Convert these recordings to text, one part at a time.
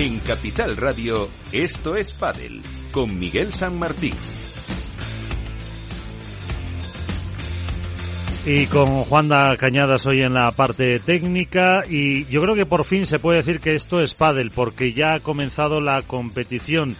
En Capital Radio, esto es Padel, con Miguel San Martín. Y con Juanda Cañadas hoy en la parte técnica y yo creo que por fin se puede decir que esto es Padel porque ya ha comenzado la competición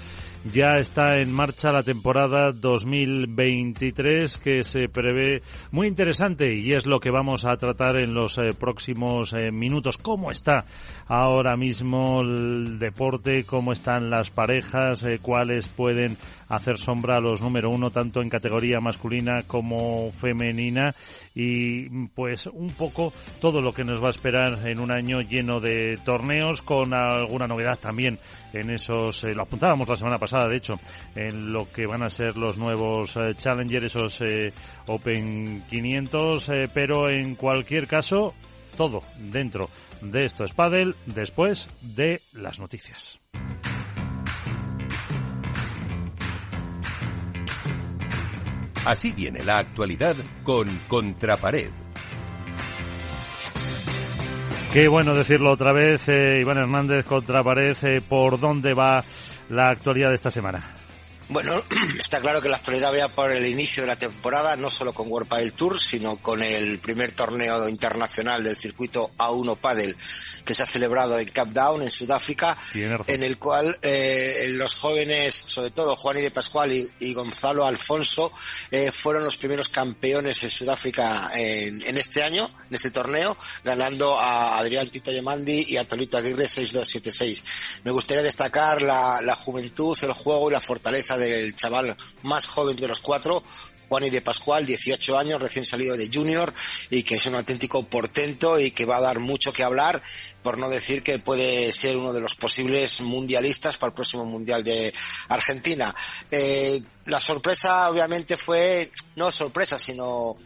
ya está en marcha la temporada 2023 que se prevé muy interesante y es lo que vamos a tratar en los eh, próximos eh, minutos. ¿Cómo está ahora mismo el deporte? ¿Cómo están las parejas? Eh, ¿Cuáles pueden hacer sombra a los número uno tanto en categoría masculina como femenina? Y pues un poco todo lo que nos va a esperar en un año lleno de torneos con alguna novedad también en esos, lo apuntábamos la semana pasada de hecho, en lo que van a ser los nuevos eh, Challenger, esos eh, Open 500, eh, pero en cualquier caso, todo dentro de esto es Paddle después de las noticias. Así viene la actualidad con Contrapared. Qué bueno decirlo otra vez, Iván Hernández, Contrapared, ¿por dónde va la actualidad de esta semana? Bueno, está claro que la actualidad vea por el inicio de la temporada, no solo con World Padel Tour, sino con el primer torneo internacional del circuito A1 Padel que se ha celebrado en Cap Down, en Sudáfrica, en el cual eh, los jóvenes, sobre todo Juan y de Pascual y, Gonzalo Alfonso, eh, fueron los primeros campeones en Sudáfrica en, en, este año, en este torneo, ganando a Adrián Tito Yamandi y a Tolito Aguirre 6-2-7-6. Me gustaría destacar la, la juventud, el juego y la fortaleza del chaval más joven de los cuatro, Juan de Pascual, 18 años, recién salido de junior y que es un auténtico portento y que va a dar mucho que hablar, por no decir que puede ser uno de los posibles mundialistas para el próximo mundial de Argentina. Eh, la sorpresa obviamente fue, no sorpresa, sino,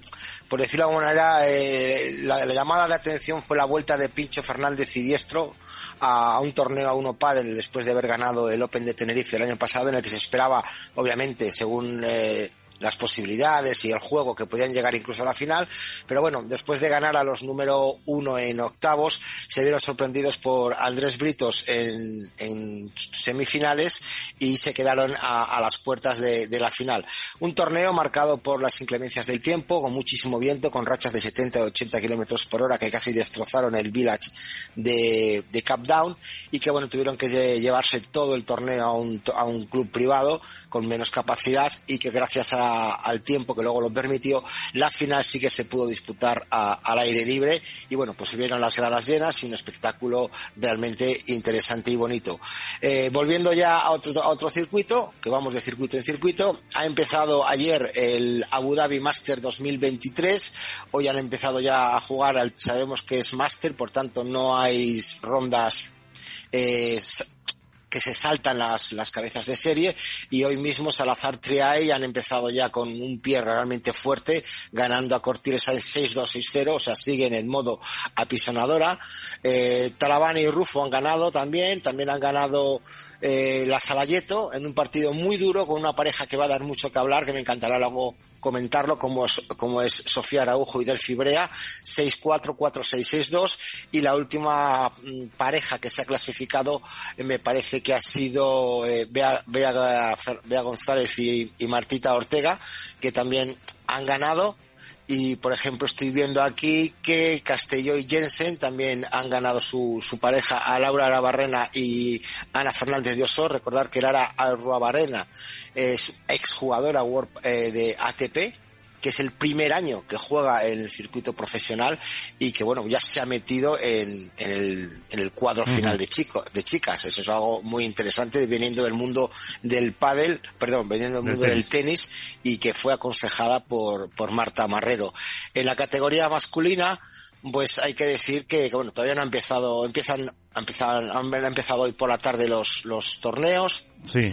por decirlo de alguna manera, eh, la, llamada de atención fue la vuelta de Pincho Fernández y Diestro a, un torneo a uno padre después de haber ganado el Open de Tenerife el año pasado en el que se esperaba, obviamente, según eh, las posibilidades y el juego que podían llegar incluso a la final, pero bueno, después de ganar a los número uno en octavos, se vieron sorprendidos por Andrés Britos en, semifinales y se quedaron a, las puertas de, de, la final. Un torneo marcado por las inclemencias del tiempo, con muchísimo viento, con rachas de 70 a 80 kilómetros por hora que casi destrozaron el village de, de Cap Down y que bueno, tuvieron que llevarse todo el torneo a un, a un club privado con menos capacidad y que gracias a al tiempo que luego lo permitió, la final sí que se pudo disputar al aire libre. Y bueno, pues se vieron las gradas llenas y un espectáculo realmente interesante y bonito. Eh, volviendo ya a otro, a otro circuito, que vamos de circuito en circuito, ha empezado ayer el Abu Dhabi Master 2023, hoy han empezado ya a jugar, al, sabemos que es Master, por tanto no hay rondas eh, que se saltan las, las cabezas de serie y hoy mismo Salazar Triay han empezado ya con un pie realmente fuerte, ganando a Cortires al 6-2-6-0, o sea, siguen en modo apisonadora. Eh, Talabani y Rufo han ganado también, también han ganado eh, la Salayeto en un partido muy duro con una pareja que va a dar mucho que hablar, que me encantará luego comentarlo, como es, como es Sofía Araujo y Delfi Brea, 6-4, 4-6-6-2, y la última mm, pareja que se ha clasificado eh, me parece que ha sido eh, Bea, Bea, Bea, González y, y Martita Ortega, que también han ganado y, por ejemplo, estoy viendo aquí que Castelló y Jensen también han ganado su, su pareja a Laura Arabarrena y Ana Fernández de Oso. Recordar que Lara Arabarrena es exjugadora eh, de ATP que es el primer año que juega en el circuito profesional y que bueno ya se ha metido en, en, el, en el, cuadro final de chicos de chicas eso es algo muy interesante viniendo del mundo del pádel perdón viniendo del mundo del tenis y que fue aconsejada por por Marta Marrero en la categoría masculina pues hay que decir que, que bueno todavía no ha empezado empiezan han empezado, han empezado hoy por la tarde los, los torneos. Sí.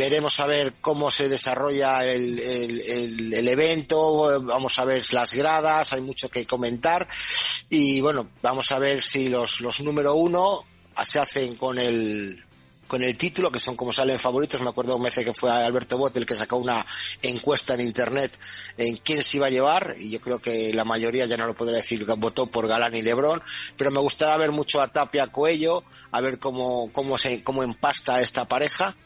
Veremos a ver cómo se desarrolla el, el, evento, vamos a ver las gradas, hay mucho que comentar y bueno, vamos a ver si los, los número uno se hacen con el con el título, que son como salen favoritos. Me acuerdo un mes que fue Alberto Bot el que sacó una encuesta en internet en quién se iba a llevar, y yo creo que la mayoría, ya no lo podré decir, votó por Galán y Lebrón, pero me gustaría ver mucho a Tapia Coello, a ver cómo, cómo se, cómo empasta esta pareja.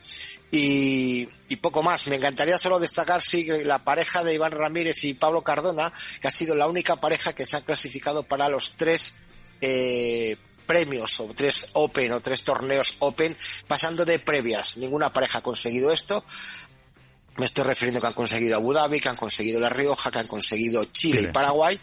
Y, poco más. Me encantaría solo destacar sí, la pareja de Iván Ramírez y Pablo Cardona, que ha sido la única pareja que se ha clasificado para los tres eh, premios o tres Open o tres torneos Open pasando de previas. Ninguna pareja ha conseguido esto. Me estoy refiriendo que han conseguido Abu Dhabi, que han conseguido La Rioja, que han conseguido Chile, y Paraguay.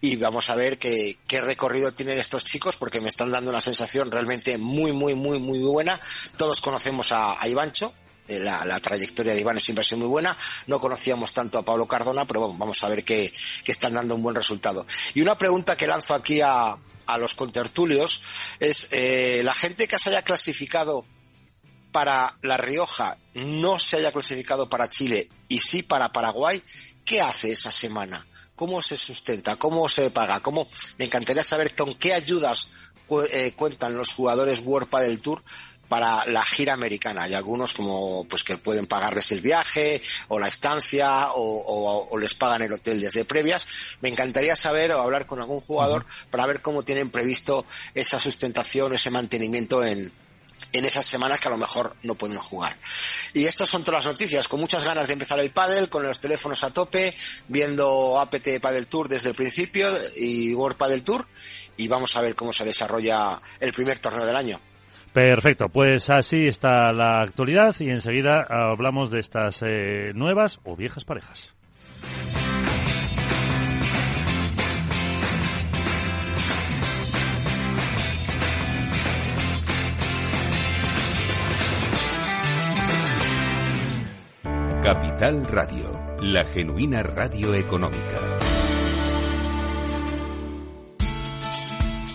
Y vamos a ver qué, qué recorrido tienen estos chicos porque me están dando una sensación realmente muy, muy, muy, muy buena. Todos conocemos a, a Ivancho, la, la, trayectoria de Iván siempre ha sido muy buena. No conocíamos tanto a Pablo Cardona, pero bueno, vamos a ver que, están dando un buen resultado. Y una pregunta que lanzo aquí a, a los contertulios es eh, la gente que se haya clasificado para La Rioja no se haya clasificado para Chile y sí para Paraguay, ¿qué hace esa semana? ¿Cómo se sustenta? ¿Cómo se paga? ¿Cómo? Me encantaría saber con qué ayudas eh, cuentan los jugadores World del Tour para la gira americana. Hay algunos como pues que pueden pagarles el viaje o la estancia o, les pagan el hotel desde previas. Me encantaría saber o hablar con algún jugador para ver cómo tienen previsto esa sustentación, ese mantenimiento en, en esas semanas que a lo mejor no pueden jugar. Y estas son todas las noticias, con muchas ganas de empezar el pádel, con los teléfonos a tope, viendo APT Padel Tour desde el principio y World Padel Tour y vamos a ver cómo se desarrolla el primer torneo del año. Perfecto, pues así está la actualidad y enseguida hablamos de estas eh, nuevas o viejas parejas. Capital Radio, la genuina radio económica.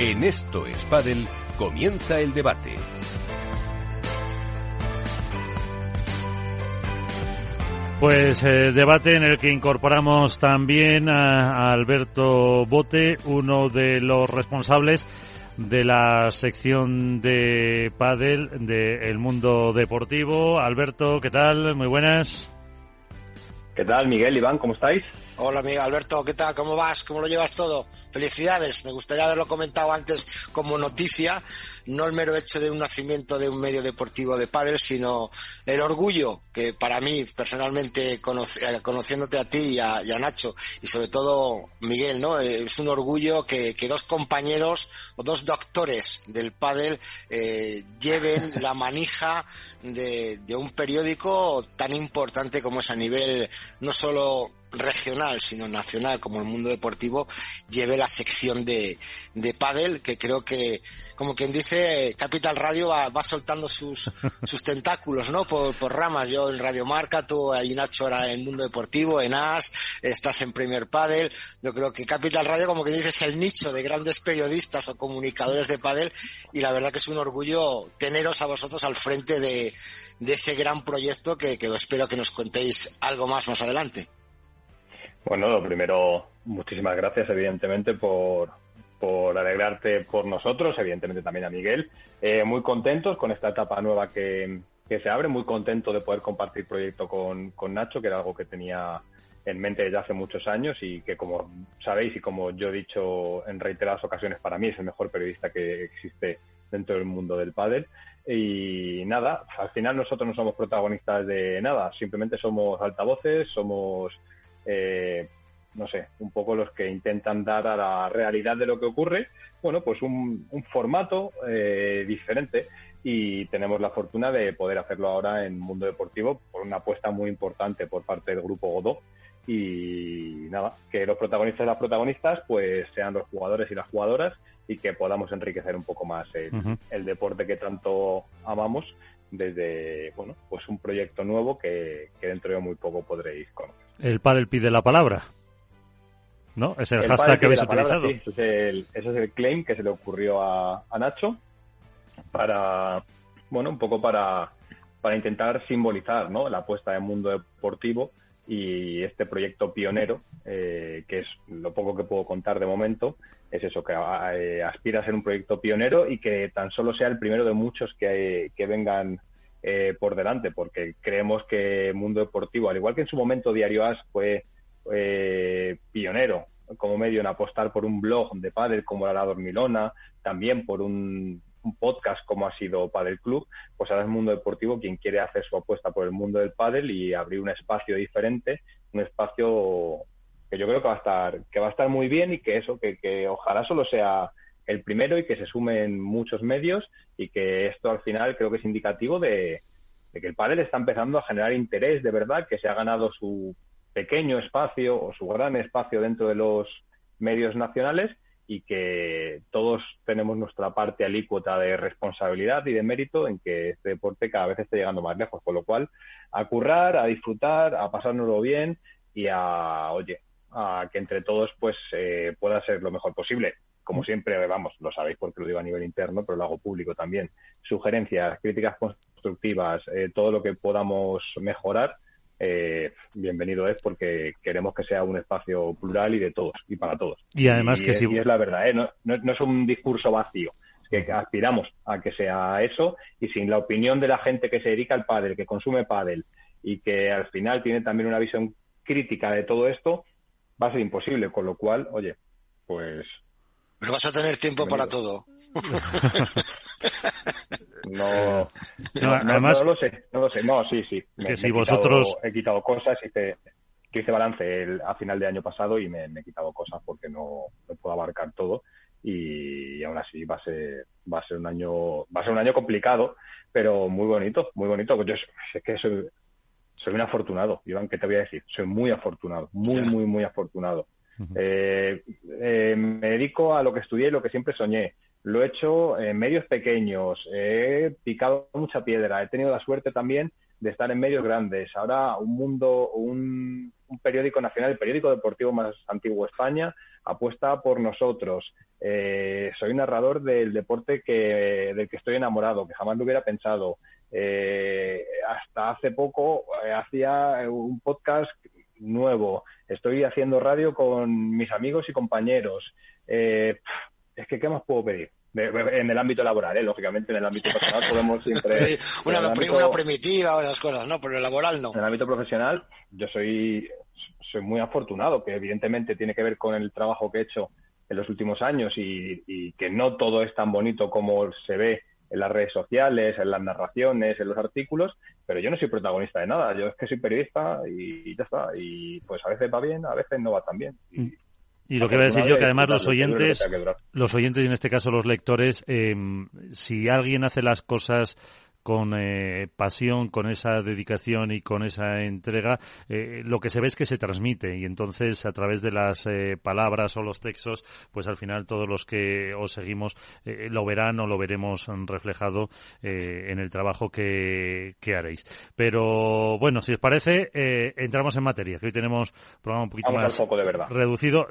En Esto es comienza el debate. Pues eh, debate en el que incorporamos también a, Alberto Bote, uno de los responsables de la sección de pádel del mundo deportivo. Alberto, ¿qué tal? Muy buenas. ¿Qué tal, Miguel, Iván? ¿Cómo estáis? Hola, amigo Alberto, ¿qué tal? ¿Cómo vas? ¿Cómo lo llevas todo? Felicidades. Me gustaría haberlo comentado antes como noticia, no el mero hecho de un nacimiento de un medio deportivo de padres, sino el orgullo que para mí, personalmente, eh, conociéndote a ti y a, Nacho, y sobre todo Miguel, ¿no? Es un orgullo que, dos compañeros o dos doctores del pádel eh, lleven la manija de, de un periódico tan importante como es a nivel no solo regional, sino nacional, como el mundo deportivo, lleve la sección de, de pádel, que creo que, como quien dice, Capital Radio va, soltando sus, sus tentáculos, ¿no? Por, por, ramas. Yo en Radio Marca, tú ahí Nacho ahora en el mundo deportivo, en AS, estás en Premier Padel. Yo creo que Capital Radio, como que dices, es el nicho de grandes periodistas o comunicadores de pádel, y la verdad que es un orgullo teneros a vosotros al frente de, de ese gran proyecto que, que espero que nos contéis algo más más adelante. Bueno, lo primero, muchísimas gracias, evidentemente, por, por alegrarte por nosotros, evidentemente también a Miguel. Eh, muy contentos con esta etapa nueva que, que, se abre, muy contento de poder compartir proyecto con, con Nacho, que era algo que tenía en mente desde hace muchos años y que, como sabéis y como yo he dicho en reiteradas ocasiones, para mí es el mejor periodista que existe dentro del mundo del pádel. Y nada, al final nosotros no somos protagonistas de nada, simplemente somos altavoces, somos, eh, no sé, un poco los que intentan dar a la realidad de lo que ocurre, bueno, pues un, formato eh, diferente. Y tenemos la fortuna de poder hacerlo ahora en mundo deportivo por una apuesta muy importante por parte del grupo Godó. Y nada, que los protagonistas y las protagonistas pues sean los jugadores y las jugadoras y que podamos enriquecer un poco más el, deporte que tanto amamos desde, bueno, pues un proyecto nuevo que, dentro de muy poco podréis conocer. El Padel pide la palabra. ¿No? Es el, hashtag que habéis utilizado. sí, ese, es el, claim que se le ocurrió a, Nacho para, bueno, un poco para, para intentar simbolizar, ¿no? La apuesta del mundo deportivo y este proyecto pionero, eh, que es lo poco que puedo contar de momento, es eso, que eh, aspira a ser un proyecto pionero y que tan solo sea el primero de muchos que, que vengan eh, por delante, porque creemos que Mundo Deportivo, al igual que en su momento Diario As fue pionero como medio en apostar por un blog de pádel como la Dormilona, también por un un podcast como ha sido Padel Club, pues ahora es Mundo Deportivo quien quiere hacer su apuesta por el mundo del pádel y abrir un espacio diferente, un espacio que yo creo que va a estar que va a estar muy bien y que eso que, que ojalá solo sea el primero y que se sumen muchos medios y que esto al final creo que es indicativo de, que el pádel está empezando a generar interés de verdad, que se ha ganado su pequeño espacio o su gran espacio dentro de los medios nacionales y que todos tenemos nuestra parte alícuota de responsabilidad y de mérito en que este deporte cada vez esté llegando más lejos, con lo cual a currar, a disfrutar, a pasárnoslo bien y a, oye, a que entre todos pues eh, pueda ser lo mejor posible. Como siempre, vamos, lo sabéis porque lo digo a nivel interno, pero lo hago público también. Sugerencias, críticas constructivas, eh, todo lo que podamos mejorar, eh, bienvenido es porque queremos que sea un espacio plural y de todos y para todos. Y además que si... es la verdad, ¿eh? no, no, es un discurso vacío, es que aspiramos a que sea eso y sin la opinión de la gente que se dedica al pádel, que consume pádel y que al final tiene también una visión crítica de todo esto, va a ser imposible, con lo cual, oye, pues pero vas a tener tiempo para todo. no, no, además, no, lo sé, no lo sé. No, sí, sí. que si vosotros... he quitado cosas, hice, hice balance el, a final de año pasado y me, he quitado cosas porque no, puedo abarcar todo y, aún así va a ser va a ser un año va a ser un año complicado pero muy bonito muy bonito yo es que soy, soy un afortunado Iván qué te voy a decir soy muy afortunado muy muy muy afortunado eh, eh, me dedico a lo que estudié y lo que siempre soñé. Lo he hecho en medios pequeños, he picado mucha piedra, he tenido la suerte también de estar en medios grandes. Ahora un mundo, un, periódico nacional, el periódico deportivo más antiguo de España, apuesta por nosotros. Eh, soy narrador del deporte que, del que estoy enamorado, que jamás lo hubiera pensado. hasta hace poco hacía un podcast nuevo, estoy haciendo radio con mis amigos y compañeros. Eh, es que, ¿qué más puedo pedir? en el ámbito laboral, ¿eh? lógicamente en el ámbito personal podemos siempre... una, una primitiva o las cosas, ¿no? Pero en el laboral no. En el ámbito profesional yo soy, soy muy afortunado, que evidentemente tiene que ver con el trabajo que he hecho en los últimos años y, y que no todo es tan bonito como se ve en las redes sociales, en las narraciones, en los artículos, pero yo no soy protagonista de nada, yo es que soy periodista y ya está, y pues a veces va bien, a veces no va tan bien. Y, lo que voy a decir yo que además los oyentes, los oyentes y en este caso los lectores, eh, si alguien hace las cosas con eh, pasión, con esa dedicación y con esa entrega, eh, lo que se ve es que se transmite y entonces a través de las eh, palabras o los textos, pues al final todos los que os seguimos lo verán o lo veremos reflejado en el trabajo que, que, haréis. Pero bueno, si os parece, entramos en materia, que hoy tenemos programa un poquito más reducido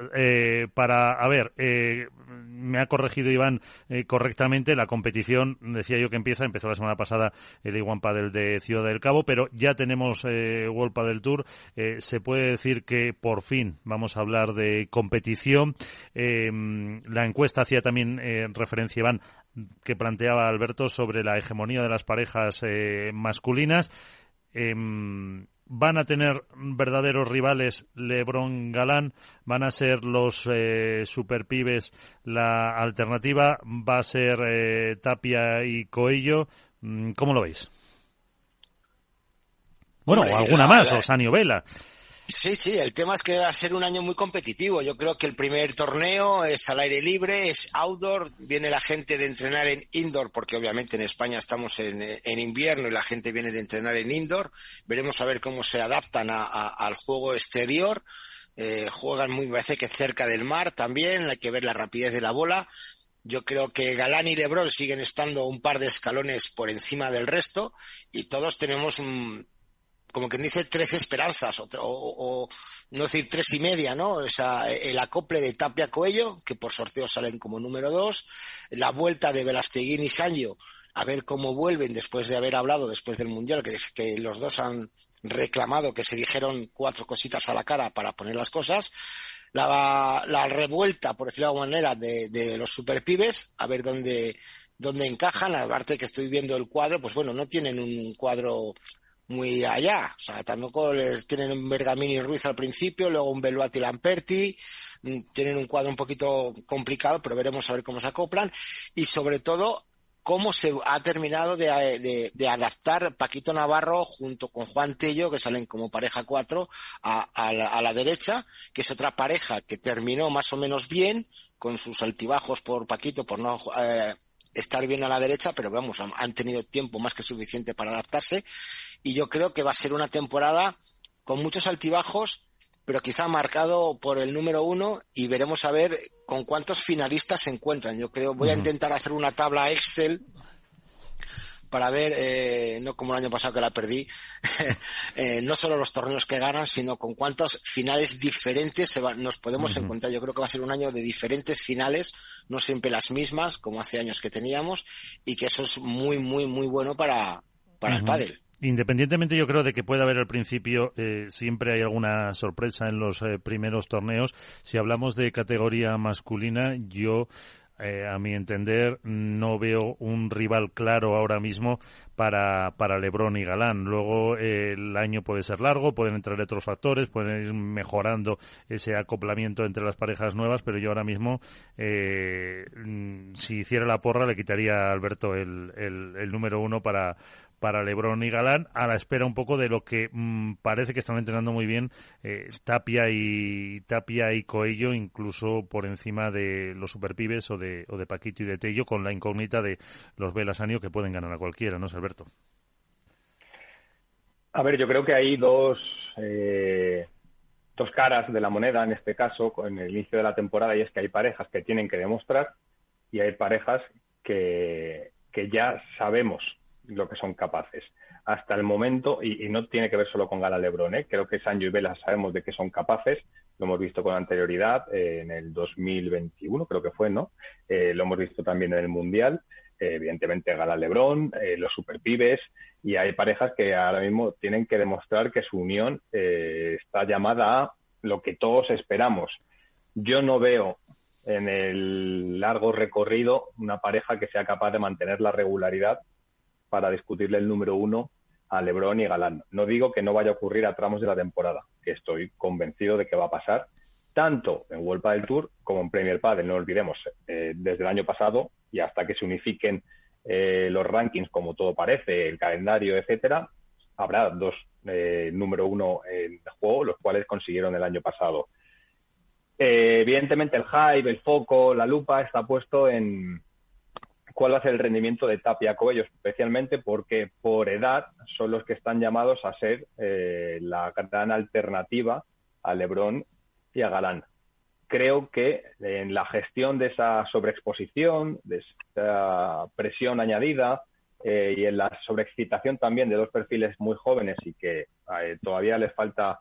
para, a ver, me ha corregido Iván correctamente la competición, decía yo que empieza, empezó la semana pasada el Iguan Padel de Ciudad del Cabo, pero ya tenemos eh, World Padel Tour. Eh, se puede decir que por fin vamos a hablar de competición. Eh, la encuesta hacía también eh, referencia, Iván, que planteaba Alberto sobre la hegemonía de las parejas masculinas. van a tener verdaderos rivales Lebron Galán, van a ser los eh, superpibes la alternativa, va a ser eh, Tapia y Coello. Mm, ¿Cómo lo veis? Bueno, o alguna más, o Sanio Vela. Sí, sí, el tema es que va a ser un año muy competitivo. Yo creo que el primer torneo es al aire libre, es outdoor, viene la gente de entrenar en indoor, porque obviamente en España estamos en, invierno y la gente viene de entrenar en indoor. Veremos a ver cómo se adaptan al juego exterior. Eh, juegan muy, parece que cerca del mar también, hay que ver la rapidez de la bola. Yo creo que Galán y Lebron siguen estando un par de escalones por encima del resto y todos tenemos un, como quien dice, tres esperanzas, o, no decir tres y media, ¿no? Esa, el acople de Tapia Coello, que por sorteo salen como número dos, la vuelta de Velasteguín y Sancho, a ver cómo vuelven después de haber hablado después del Mundial, que, que los dos han reclamado que se dijeron cuatro cositas a la cara para poner las cosas. La, la revuelta, por decirlo de alguna manera, de, de los superpibes, a ver dónde, dónde encajan. Aparte que estoy viendo el cuadro, pues bueno, no tienen un cuadro muy allá. O sea, tampoco les tienen un Bergamini y Ruiz al principio, luego un Beluati Lamperti, mm, tienen un cuadro un poquito complicado, pero veremos a ver cómo se acoplan. Y sobre todo, cómo se ha terminado de, de, adaptar Paquito Navarro junto con Juan Tello, que salen como pareja cuatro, a, la, derecha, que es otra pareja que terminó más o menos bien, con sus altibajos por Paquito, por no eh, estar bien a la derecha, pero vamos, han tenido tiempo más que suficiente para adaptarse. Y yo creo que va a ser una temporada con muchos altibajos, pero quizá marcado por el número uno y veremos a ver con cuántos finalistas se encuentran. Yo creo, voy a intentar hacer una tabla Excel para ver, eh, no como el año pasado que la perdí, eh, no solo los torneos que ganan, sino con cuántos finales diferentes se nos podemos encontrar. Yo creo que va a ser un año de diferentes finales, no siempre las mismas, como hace años que teníamos, y que eso es muy, muy, muy bueno para, para el pádel. Independientemente, yo creo de que puede haber al principio, eh, siempre hay alguna sorpresa en los primeros torneos. Si hablamos de categoría masculina, yo eh, a mi entender, no veo un rival claro ahora mismo para, para Lebron y Galán. Luego eh, el año puede ser largo, pueden entrar otros factores, pueden ir mejorando ese acoplamiento entre las parejas nuevas, pero yo ahora mismo, eh, mm, si hiciera la porra, le quitaría a Alberto el, el número uno para, para Lebron y Galán, a la espera un poco de lo que mm, parece que están entrenando muy bien eh, Tapia y Tapia y Coello, incluso por encima de los superpibes o de, o de Paquito y de Tello, con la incógnita de los Velasanio que pueden ganar a cualquiera, ¿no es Alberto? A ver, yo creo que hay dos, eh, dos caras de la moneda en este caso, en el inicio de la temporada, y es que hay parejas que tienen que demostrar y hay parejas que, que ya sabemos lo que son capaces. Hasta el momento, y, no tiene que ver solo con Gala Lebron, ¿eh? creo que Sancho y Vela sabemos de que son capaces, lo hemos visto con anterioridad eh, en el 2021, creo que fue, ¿no? Eh, lo hemos visto también en el Mundial, evidentemente Gala Lebron, los superpibes, y hay parejas que ahora mismo tienen que demostrar que su unión está llamada a lo que todos esperamos. Yo no veo en el largo recorrido una pareja que sea capaz de mantener la regularidad para discutirle el número uno a Lebron y Galán. No digo que no vaya a ocurrir a tramos de la temporada, que estoy convencido de que va a pasar, tanto en World del Tour como en Premier Padel. No olvidemos, eh, desde el año pasado y hasta que se unifiquen eh, los rankings, como todo parece, el calendario, etcétera, habrá dos eh, número uno en juego, los cuales consiguieron el año pasado. evidentemente, el hype, el foco, la lupa está puesto en, cuál va a ser el rendimiento de Tapia Coello, especialmente porque por edad son los que están llamados a ser eh, la gran alternativa a Lebron y a Galán. Creo que en la gestión de esa sobreexposición, de esa presión añadida eh, y en la sobreexcitación también de dos perfiles muy jóvenes y que eh, todavía les falta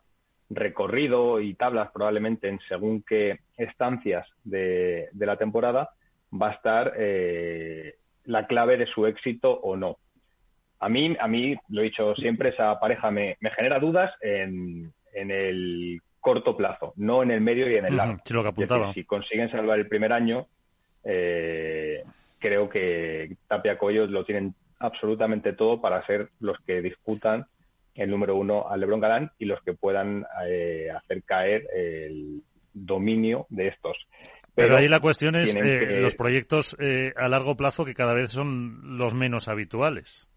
recorrido y tablas probablemente en según qué estancias de la temporada, va a estar eh, la clave de su éxito o no. A mí, a mí, lo he dicho siempre, esa pareja me, me genera dudas en, en, el corto plazo, no en el medio y en el largo. si consiguen salvar el primer año, eh, creo que Tapia Coyos lo tienen absolutamente todo para ser los que disputan el número uno al Lebron Galán y los que puedan eh, hacer caer el dominio de estos. Pero, ahí la cuestión es eh, los proyectos eh, a largo plazo que cada vez son los menos habituales.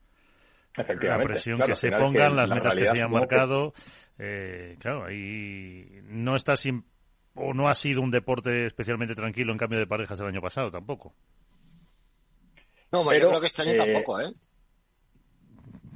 La presión que se pongan, las metas que se hayan marcado. claro, ahí no está sin, o no ha sido un deporte especialmente tranquilo en cambio de parejas el año pasado tampoco. No, yo creo que este año tampoco, ¿eh?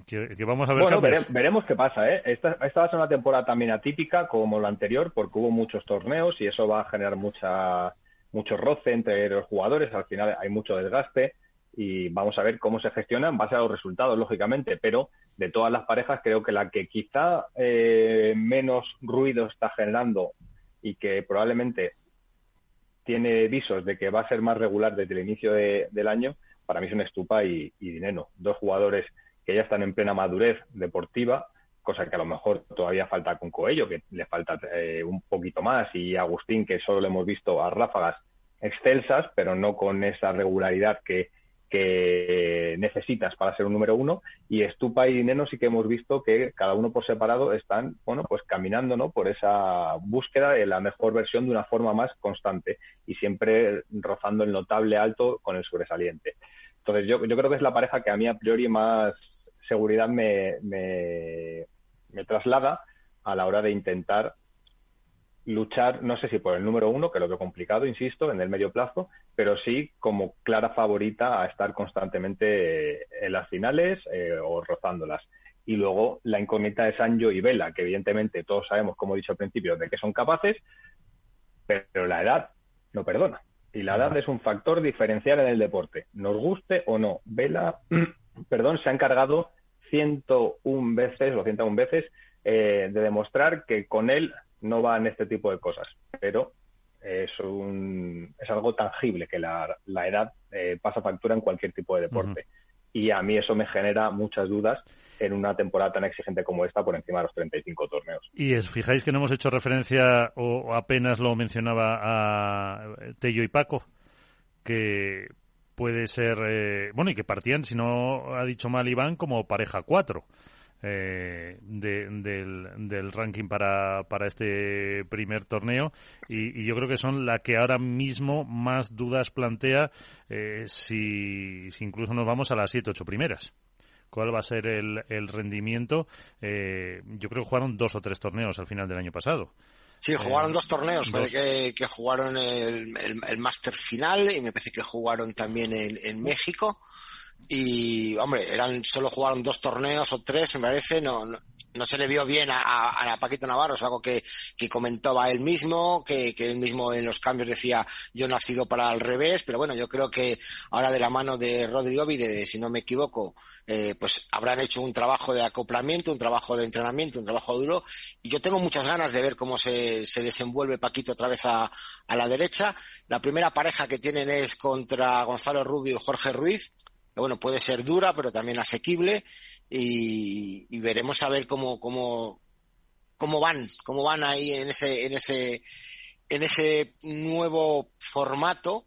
Que, vamos a ver bueno, veremos qué pasa. ¿eh? Esta, esta, va a ser una temporada también atípica como la anterior porque hubo muchos torneos y eso va a generar mucha mucho roce entre los jugadores. Al final hay mucho desgaste y vamos a ver cómo se gestionan. Va a ser los resultados, lógicamente, pero de todas las parejas creo que la que quizá eh, menos ruido está generando y que probablemente tiene visos de que va a ser más regular desde el inicio del año, para mí son Estupa y, y. Dos jugadores que ya están en plena madurez deportiva, cosa que a lo mejor todavía falta con Coello, que le falta eh, un poquito más, y Agustín, que solo le hemos visto a ráfagas excelsas, pero no con esa regularidad que, que necesitas para ser un número uno. Y Estupa y Neno sí que hemos visto que cada uno por separado están, bueno, pues caminando, ¿no? Por esa búsqueda de la mejor versión de una forma más constante y siempre rozando el notable alto con el sobresaliente. Entonces yo, yo creo que es la pareja que a mí a priori más seguridad me, me, traslada a la hora de intentar luchar, no sé si por el número uno, que lo veo complicado, insisto, en el medio plazo, pero sí como clara favorita a estar constantemente en las finales eh, o rozándolas. Y luego la incógnita de Sancho y Vela, que evidentemente todos sabemos, como he dicho al principio, de que son capaces, pero la edad no perdona. Y la edad es un factor diferencial en el deporte, nos guste o no. Vela, perdón, se ha encargado 101 veces o 101 veces eh, de demostrar que con él no van este tipo de cosas. Pero es, un, es algo tangible, que la, la edad eh, pasa factura en cualquier tipo de deporte. Y a mí eso me genera muchas dudas en una temporada tan exigente como esta por encima de los 35 torneos. Y es, fijáis que no hemos hecho referencia o apenas lo mencionaba a Tello y Paco, que puede ser, eh, bueno, y que partían, si no ha dicho mal Iván, como pareja 4. Eh, del, ranking para, para este primer torneo y, yo creo que son la que ahora mismo más dudas plantea eh, si, si, incluso nos vamos a las 7 ocho primeras cuál va a ser el, el rendimiento. Yo creo que jugaron dos o tres torneos al final del año pasado. Sí, jugaron dos torneos, Que, que, jugaron el, el, Master final y me parece que jugaron también en, en México. Y, hombre, eran, solo jugaron dos torneos o tres, me parece, no, no se le vio bien a, a, Paquito Navarro, es algo que, que comentaba él mismo, que, que él mismo en los cambios decía yo no he sido para al revés, pero bueno, yo creo que ahora de la mano de Rodrigo Vide, si no me equivoco, eh, pues habrán hecho un trabajo de acoplamiento, un trabajo de entrenamiento, un trabajo duro, y yo tengo muchas ganas de ver cómo se, se desenvuelve Paquito otra vez a, a la derecha. La primera pareja que tienen es contra Gonzalo Rubio y Jorge Ruiz, bueno, puede ser dura, pero también asequible y, veremos a ver cómo, cómo, cómo van, cómo van ahí en ese, en ese, en ese nuevo formato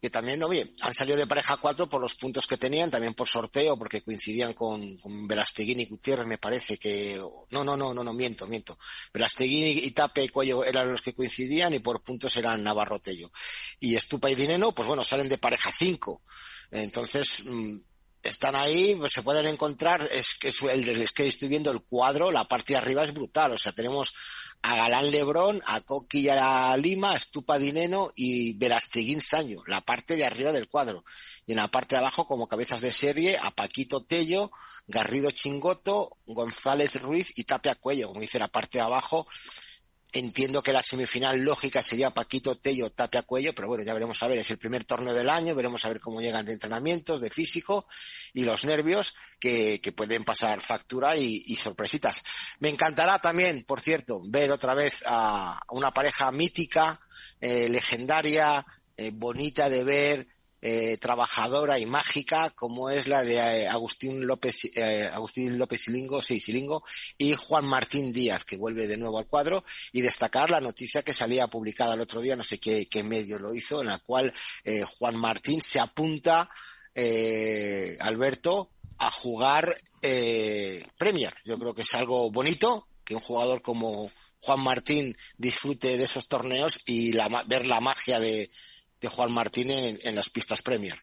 que también, no bien, han salido de pareja cuatro por los puntos que tenían, también por sorteo, porque coincidían con, con y Gutiérrez, me parece que, no, no, no, no, no, miento, miento. Velasteguín y Tape y Cuello eran los que coincidían y por puntos eran Navarro Tello. Y Estupa y Dineno, pues bueno, salen de pareja cinco. Entonces, mm, están ahí, pues se pueden encontrar, es que es, el, es que estoy viendo el cuadro, la parte de arriba es brutal, o sea, tenemos a Galán Lebrón, a Coqui a Lima, a Estupa Dineno y Verasteguín Saño, la parte de arriba del cuadro. Y en la parte de abajo, como cabezas de serie, a Paquito Tello, Garrido Chingoto, González Ruiz y Tapia Cuello, como dice la parte de abajo, Entiendo que la semifinal lógica sería Paquito Tello, Tapia Cuello, pero bueno, ya veremos a ver, es el primer torneo del año, veremos a ver cómo llegan de entrenamientos, de físico y los nervios que, pueden pasar factura y, y, sorpresitas. Me encantará también, por cierto, ver otra vez a una pareja mítica, eh, legendaria, eh, bonita de ver, eh, trabajadora y mágica como es la de eh, Agustín López eh, Agustín López Silingo, sí, Silingo y Juan Martín Díaz que vuelve de nuevo al cuadro y destacar la noticia que salía publicada el otro día no sé qué, medio lo hizo en la cual Juan Martín se apunta Alberto a jugar eh, Premier. Yo creo que es algo bonito que un jugador como Juan Martín disfrute de esos torneos y ver la magia de, Juan Martín en, las pistas Premier.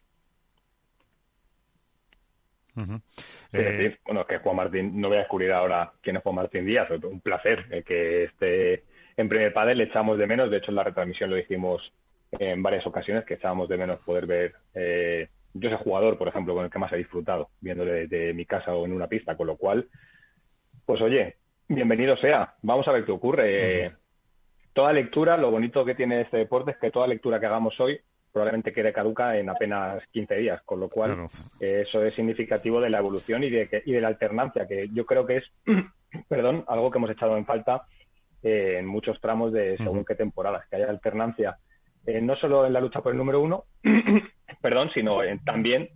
Eh, bueno, que Juan Martín, no voy a descubrir ahora quién es Juan Martín Díaz, un placer eh, que esté en Premier Padel, le echamos de menos, de hecho en la retransmisión lo dijimos en varias ocasiones, que echábamos de menos poder ver, eh, yo soy jugador, por ejemplo, con el que más he disfrutado, viéndole desde mi casa o en una pista, con lo cual, pues oye, bienvenido sea, vamos a ver qué ocurre. Toda lectura, lo bonito que tiene este deporte es que toda lectura que hagamos hoy probablemente quede caduca en apenas 15 días, con lo cual eh, eso es significativo de la evolución y de, y de la alternancia, que yo creo que es, perdón, algo que hemos echado en falta eh, en muchos tramos de según qué temporadas, que haya alternancia, eh, no solo en la lucha por el número uno, perdón, sino también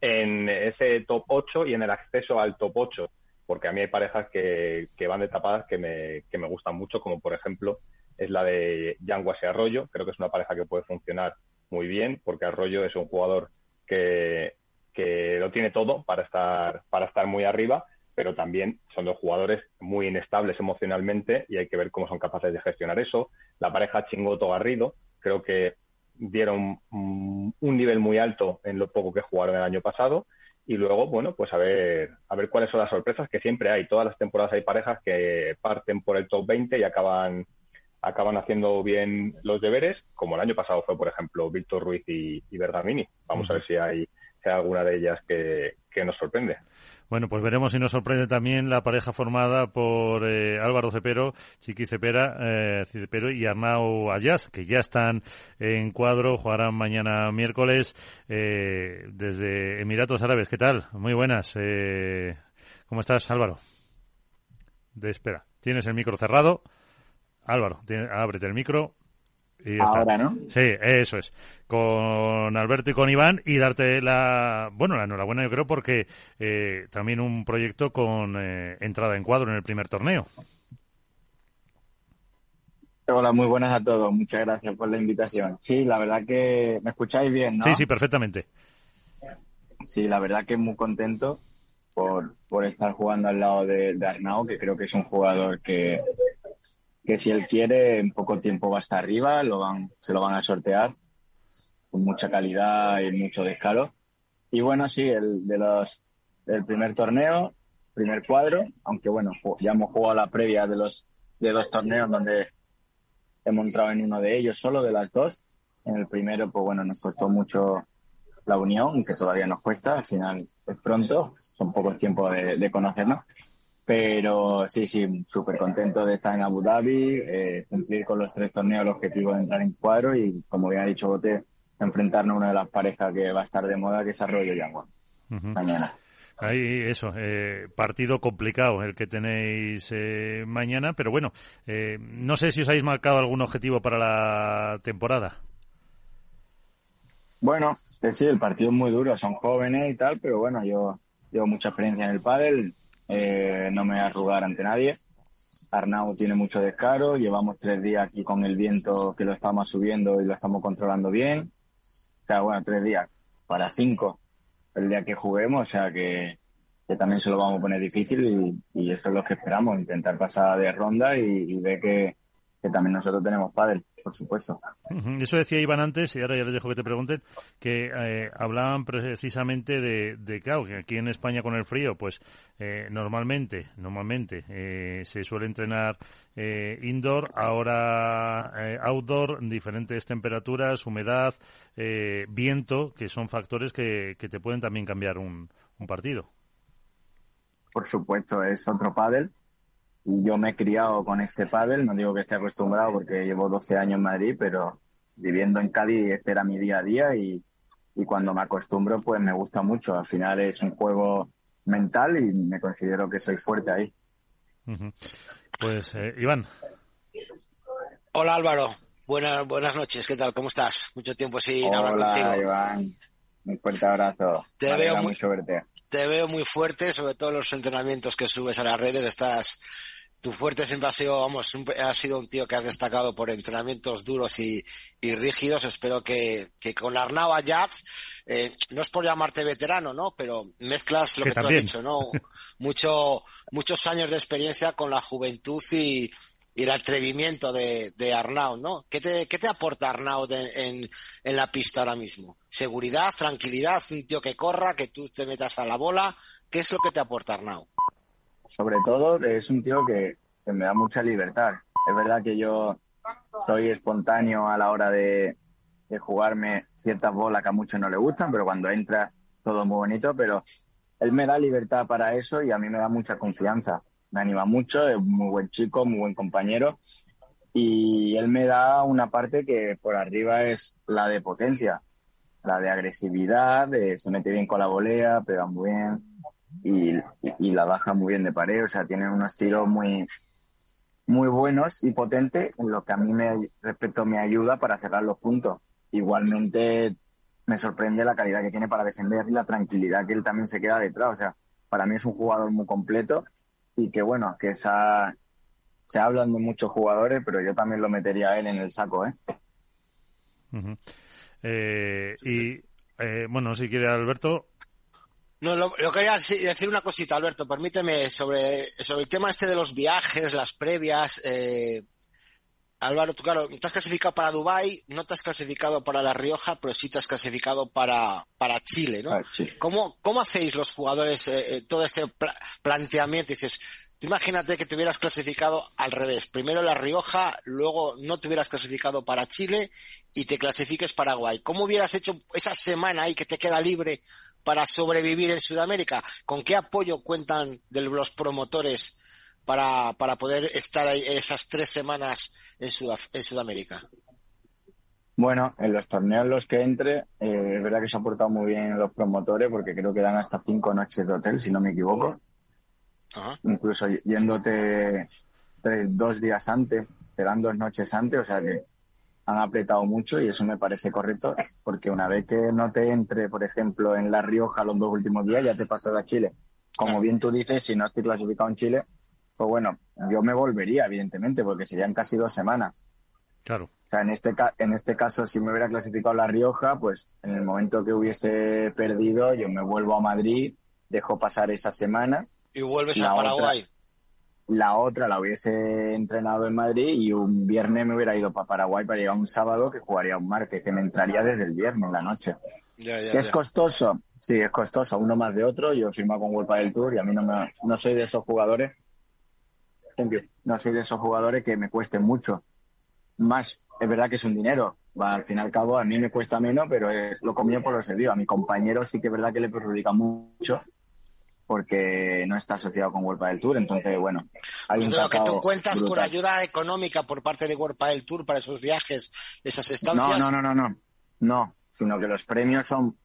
en ese top 8 y en el acceso al top 8, porque a mí hay parejas que, que van de tapadas que me, que me gustan mucho, como por ejemplo es la de Yanguas y Arroyo. Creo que es una pareja que puede funcionar muy bien, porque Arroyo es un jugador que, que lo tiene todo para estar, para estar muy arriba, pero también son dos jugadores muy inestables emocionalmente y hay que ver cómo son capaces de gestionar eso. La pareja Chingoto Garrido, creo que dieron un nivel muy alto en lo poco que jugaron el año pasado y luego, bueno, pues a ver, a ver cuáles son las sorpresas que siempre hay. Todas las temporadas hay parejas que parten por el top 20 y acaban acaban haciendo bien los deberes, como el año pasado fue, por ejemplo, Víctor Ruiz y, y Bergamini. Vamos a ver si hay, alguna de ellas que, nos sorprende. Bueno, pues veremos si nos sorprende también la pareja formada por eh, Álvaro Cepero, Chiqui Cepera, eh, Cepero y Arnau Ayas, que ya están en cuadro, jugarán mañana miércoles eh, desde Emiratos Árabes. ¿Qué tal? Muy buenas. Eh, ¿Cómo estás, Álvaro? De espera. Tienes el micro cerrado. Álvaro, ábrete el micro. Y Ahora, ¿no? Sí, eso es. Con Alberto y con Iván y darte la, bueno, la enhorabuena yo creo porque eh, también un proyecto con eh, entrada en cuadro en el primer torneo. Hola, muy buenas a todos. Muchas gracias por la invitación. Sí, la verdad que me escucháis bien, ¿no? Sí, sí, perfectamente. Sí, la verdad que muy contento por, por estar jugando al lado de, de Arnau, que creo que es un jugador que, que si él quiere, en poco tiempo va a estar arriba, lo van, se lo van a sortear con mucha calidad y mucho descaro. Y bueno, sí, el de los del primer torneo, primer cuadro, aunque bueno, ya hemos jugado la previa de los de dos torneos donde hemos entrado en uno de ellos solo de las dos. En el primero, pues bueno, nos costó mucho la unión, que todavía nos cuesta, al final es pronto, son pocos tiempos de, de conocernos. Pero sí, sí, súper contento de estar en Abu Dhabi, eh, cumplir con los tres torneos el objetivo de entrar en cuadro y, como bien ha dicho Bote, enfrentarnos a una de las parejas que va a estar de moda, que es Arroyo y Agua, mañana. Ahí, eso, eh, partido complicado el que tenéis eh, mañana, pero bueno, eh, no sé si os habéis marcado algún objetivo para la temporada. Bueno, sí, el partido es muy duro, son jóvenes y tal, pero bueno, yo llevo mucha experiencia en el pádel, eh, no me voy a arrugar ante nadie. Arnau tiene mucho descaro, llevamos tres días aquí con el viento que lo estamos subiendo y lo estamos controlando bien. O sea, bueno, tres días para cinco el día que juguemos, o sea que, también se lo vamos a poner difícil y, eso es lo que esperamos, intentar pasar de ronda y, y ver que, que también nosotros tenemos pádel, por supuesto. Eso decía Iván antes, y ahora ya les dejo que te pregunten, que eh, hablaban precisamente de, de, claro, que aquí en España con el frío, pues eh, normalmente, normalmente eh, se suele entrenar indoor, ahora outdoor, diferentes temperaturas, humedad, viento, que son factores que, que te pueden también cambiar un, un partido. Por supuesto, es otro pádel yo me he criado con este pádel, no digo que esté acostumbrado porque llevo 12 años en Madrid, pero viviendo en Cádiz este era mi día a día y, cuando me acostumbro pues me gusta mucho. Al final es un juego mental y me considero que soy fuerte ahí. Pues eh, Iván. Hola Álvaro, buenas buenas noches, ¿qué tal? ¿Cómo estás? Mucho tiempo sin hablar contigo. Hola Iván, un fuerte abrazo. Te veo muy, Te veo muy fuerte, sobre todo en los entrenamientos que subes a las redes, estás tu fuerte siempre ha sido, vamos, ha sido un tío que has destacado por entrenamientos duros y, rígidos. Espero que, que con Arnau Ayats, eh, no es por llamarte veterano, ¿no? Pero mezclas lo que, tú has dicho, ¿no? Mucho, muchos años de experiencia con la juventud y, y el atrevimiento de, de Arnau, ¿no? ¿Qué te, qué te aporta Arnau en, en la pista ahora mismo? ¿Seguridad, tranquilidad, un tío que corra, que tú te metas a la bola? ¿Qué es lo que te aporta Arnau? Sobre todo es un tío que, me da mucha libertad. Es verdad que yo soy espontáneo a la hora de, jugarme ciertas bolas que a muchos no le gustan, pero cuando entra todo muy bonito, pero él me da libertad para eso y a mí me da mucha confianza me anima mucho, es muy buen chico, muy buen compañero. Y él me da una parte que por arriba es la de potencia, la de agresividad, de, se mete bien con la volea, pega muy bien y, la baja muy bien de pared. O sea, tiene unos tiros muy, muy buenos y potentes en lo que a mí me, respecto me ayuda para cerrar los puntos. Igualmente me sorprende la calidad que tiene para defender y la tranquilidad que él también se queda detrás. O sea, para mí es un jugador muy completo y que bueno, que esa, se hablan de muchos jugadores, pero yo también lo metería a él en el saco, ¿eh? eh y eh, bueno, si quiere Alberto. No, lo, quería decir una cosita, Alberto, permíteme, sobre, sobre el tema este de los viajes, las previas. Eh, Álvaro, tú claro, te has clasificado para Dubai, no te has clasificado para La Rioja, pero sí te has clasificado para, para Chile, ¿no? ¿Cómo, ¿Cómo hacéis los jugadores eh, eh, todo este planteamiento? Dices, tú imagínate que te hubieras clasificado al revés. Primero La Rioja, luego no te hubieras clasificado para Chile y te clasifiques para Paraguay. ¿Cómo hubieras hecho esa semana ahí que te queda libre para sobrevivir en Sudamérica? ¿Con qué apoyo cuentan de los promotores para, para poder estar ahí esas tres semanas en, en Sudamérica? Bueno, en los torneos en los que entre, eh, es verdad que se han portado muy bien los promotores porque creo que dan hasta cinco noches de hotel, si no me equivoco. Incluso yéndote dos días antes, te dan dos noches antes, o sea que han apretado mucho y eso me parece correcto porque una vez que no te entre, por ejemplo, en La Rioja los dos últimos días, ya te pasas a Chile. Como bien tú dices, si no estoy clasificado en Chile, pues bueno, yo me volvería, evidentemente, porque serían casi dos semanas. Claro. O sea, en este, en este caso, si me hubiera clasificado La Rioja, pues en el momento que hubiese perdido, yo me vuelvo a Madrid, dejo pasar esa semana. Y vuelves a Paraguay. La otra la hubiese entrenado en Madrid y un viernes me hubiera ido para Paraguay para llegar un sábado que jugaría un martes, que me entraría desde el viernes en la noche. es costoso? Sí, es costoso, uno más de otro. Yo firmo con World del Tour y a mí no, me, no soy de esos jugadores no soy de esos jugadores que me cueste mucho. Más, es verdad que es un dinero. Va, al fin y al cabo, a mí me cuesta menos, pero eh, lo comí por lo servido. A mi compañero sí que es verdad que le perjudica mucho porque no está asociado con World del Tour. Entonces, bueno, hay pues un que tú cuentas con ayuda económica por parte de World del Tour para esos viajes, esas estancias. No, no, no, no, no. No, sino que los premios son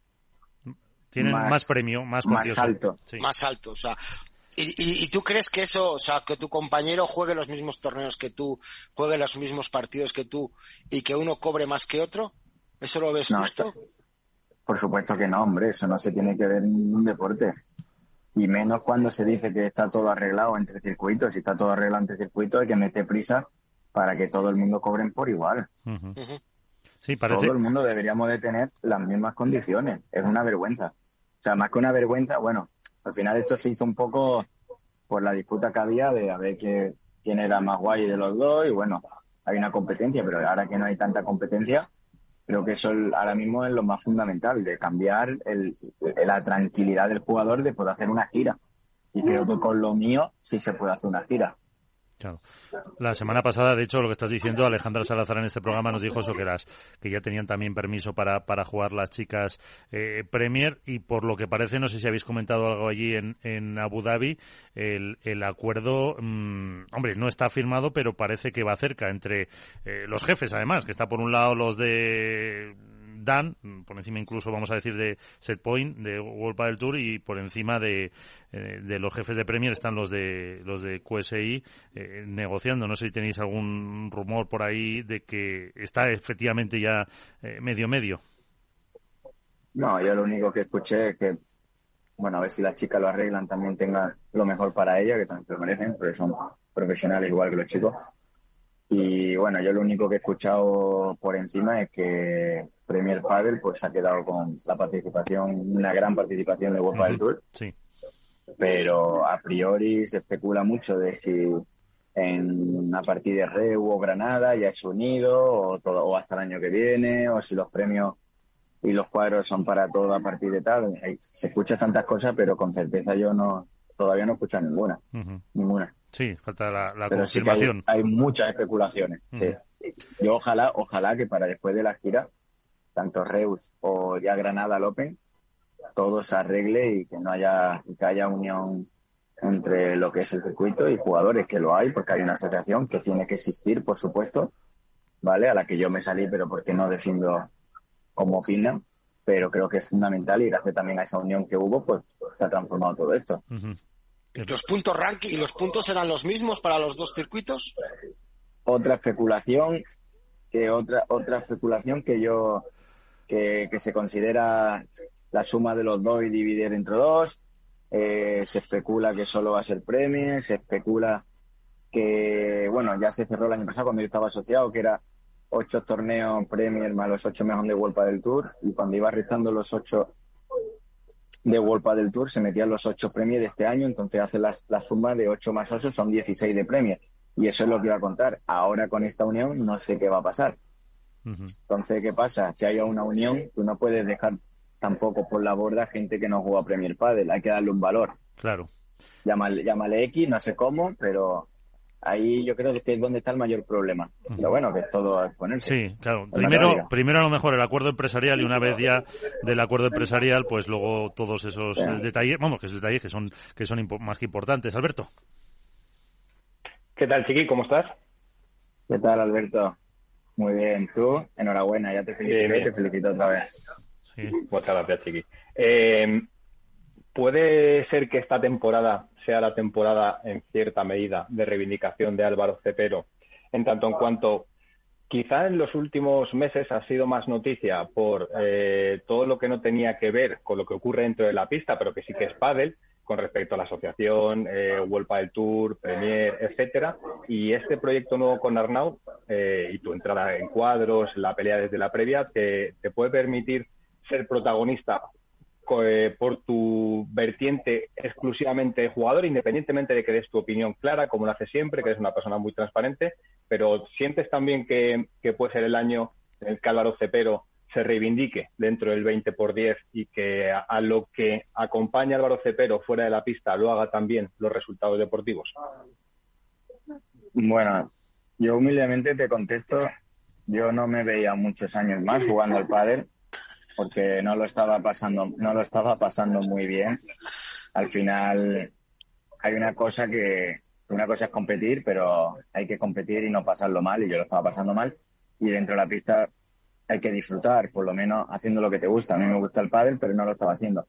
tienen más, premio, más, más alto. Más alto, o sea, ¿Y, y, tú crees que eso, o sea, que tu compañero juegue los mismos torneos que tú, juegue los mismos partidos que tú y que uno cobre más que otro? ¿Eso lo ves justo? por supuesto que no, hombre, eso no se tiene que ver en ningún deporte. Y menos cuando se dice que está todo arreglado entre circuitos. Si está todo arreglado entre circuitos, hay que meter prisa para que todo el mundo cobre por igual. sí, parece... Todo el mundo deberíamos de tener las mismas condiciones. Es una vergüenza. O sea, más que una vergüenza, bueno, al final esto se hizo un poco por la disputa que había de a ver quién era más guay de los dos y bueno, hay una competencia, pero ahora que no hay tanta competencia, creo que eso ahora mismo es lo más fundamental, de cambiar la tranquilidad del jugador de poder hacer una gira. Y creo que con lo mío sí se puede hacer una gira. La semana pasada, de hecho, lo que estás diciendo, Alejandra Salazar en este programa nos dijo eso, que, las, que ya tenían también permiso para, para jugar las chicas eh, Premier y por lo que parece, no sé si habéis comentado algo allí en, en Abu Dhabi, el, el acuerdo, mm, hombre, no está firmado, pero parece que va cerca entre eh, los jefes, además, que está por un lado los de Dan, por encima incluso vamos a decir de Setpoint, de World Padel Tour y por encima de, eh, los jefes de Premier están los de los de QSI eh, negociando. No sé si tenéis algún rumor por ahí de que está efectivamente ya eh, medio medio. No, yo lo único que escuché es que, bueno, a ver si las chicas lo arreglan, también tengan lo mejor para ella, que también lo merecen, pero son profesionales igual que los chicos. Y bueno, yo lo único que he escuchado por encima es que Premier Padel pues ha quedado con la participación, una gran participación de World del Tour. Sí. Pero a priori se especula mucho de si en una partida de Reu o Granada ya es unido o, todo, o hasta el año que viene o si los premios y los cuadros son para todo a partir de tal. Se escucha tantas cosas, pero con certeza yo no todavía no he escuchado ninguna. Ninguna. Sí, falta la, confirmación. hay, muchas especulaciones. Yo ojalá, ojalá que para después de la gira, tanto Reus o ya Granada López, todo se arregle y que no haya, que haya unión entre lo que es el circuito y jugadores, que lo hay, porque hay una asociación que tiene que existir, por supuesto, ¿vale? A la que yo me salí, pero porque no defiendo como opinan, pero creo que es fundamental y gracias también a esa unión que hubo, pues se ha transformado todo esto. ¿Los puntos ranking y los puntos eran los mismos para los dos circuitos? Otra especulación, que otra, otra especulación que yo, que, que se considera la suma de los dos y dividir entre dos. Eh, se especula que solo va a ser premio, se especula que, bueno, ya se cerró el año pasado cuando yo estaba asociado, que era ocho torneos Premier más los ocho mejores de World del Tour y cuando iba restando los ocho de World del Tour se metían los ocho premios de este año, entonces hace la, suma de ocho más ocho son 16 de Premier y eso es lo que iba a contar. Ahora con esta unión no sé qué va a pasar. Entonces, ¿qué pasa? Si hay una unión, tú no puedes dejar tampoco por la borda gente que no juega Premier Padel, hay que darle un valor. Claro. Llámale, llámale X, no sé cómo, pero ahí yo creo que es donde está el mayor problema. Lo bueno, que es todo exponerse. Sí, claro. Primero, primero a lo mejor el acuerdo empresarial y una vez ya del acuerdo empresarial, pues luego todos esos detalles, vamos, que es detalles que son que son más que importantes. Alberto. ¿Qué tal, Chiqui? ¿Cómo estás? ¿Qué tal, Alberto? Muy bien. ¿Tú? Enhorabuena, ya te felicito, te felicito otra vez. Sí. Muchas gracias, Chiqui. Eh, ¿Puede ser que esta temporada sea la temporada en cierta medida de reivindicación de Álvaro Cepero, en tanto en cuanto quizá en los últimos meses ha sido más noticia por eh, todo lo que no tenía que ver con lo que ocurre dentro de la pista, pero que sí que es pádel, con respecto a la asociación, eh, World del Tour, Premier, etcétera, y este proyecto nuevo con Arnau eh, y tu entrada en cuadros, la pelea desde la previa, te, te puede permitir ser protagonista por tu vertiente exclusivamente jugador, independientemente de que des tu opinión clara, como lo hace siempre, que eres una persona muy transparente, pero sientes también que, puede ser el año en el que Álvaro Cepero se reivindique dentro del 20 por 10 y que a, lo que acompaña Álvaro Cepero fuera de la pista lo haga también los resultados deportivos. Bueno, yo humildemente te contesto, yo no me veía muchos años más jugando al pádel porque no lo estaba pasando, no lo estaba pasando muy bien. Al final hay una cosa que, una cosa es competir, pero hay que competir y no pasarlo mal, y yo lo estaba pasando mal. Y dentro de la pista hay que disfrutar, por lo menos haciendo lo que te gusta. A mí me gusta el pádel, pero no lo estaba haciendo.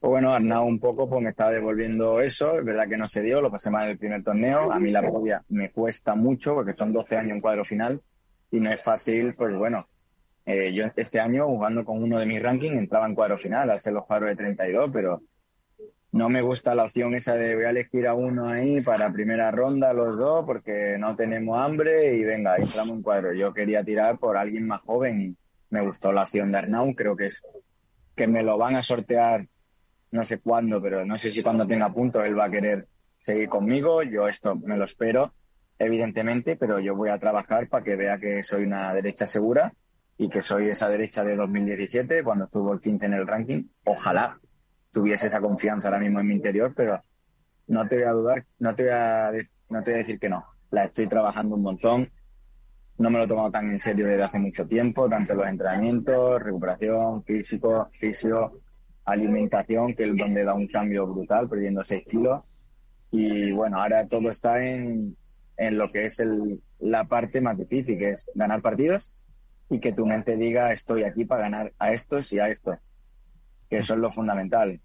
Pues bueno, Arnau un poco pues me estaba devolviendo eso, es verdad que no se dio, lo pasé mal en el primer torneo, a mí la podia me cuesta mucho porque son 12 años en cuadro final y no es fácil, pues bueno, eh, yo este año, jugando con uno de mis rankings, entraba en cuadro final, al ser los cuadros de 32, pero no me gusta la opción esa de voy a elegir a uno ahí para primera ronda los dos porque no tenemos hambre y venga, entramos en cuadro. Yo quería tirar por alguien más joven y me gustó la opción de Arnau, creo que es que me lo van a sortear no sé cuándo, pero no sé si cuando tenga punto él va a querer seguir conmigo, yo esto me lo espero, evidentemente, pero yo voy a trabajar para que vea que soy una derecha segura y que soy esa derecha de 2017 cuando estuvo el 15 en el ranking. Ojalá tuviese esa confianza ahora mismo en mi interior, pero no te voy a dudar, no te voy a, no te voy a decir que no. La estoy trabajando un montón. No me lo he tomado tan en serio desde hace mucho tiempo, tanto los entrenamientos, recuperación, físico, fisio, alimentación, que es donde da un cambio brutal, perdiendo 6 kilos. Y bueno, ahora todo está en, en lo que es el, la parte más difícil, que es ganar partidos y que tu mente diga estoy aquí para ganar a estos y a estos, que eso es lo fundamental.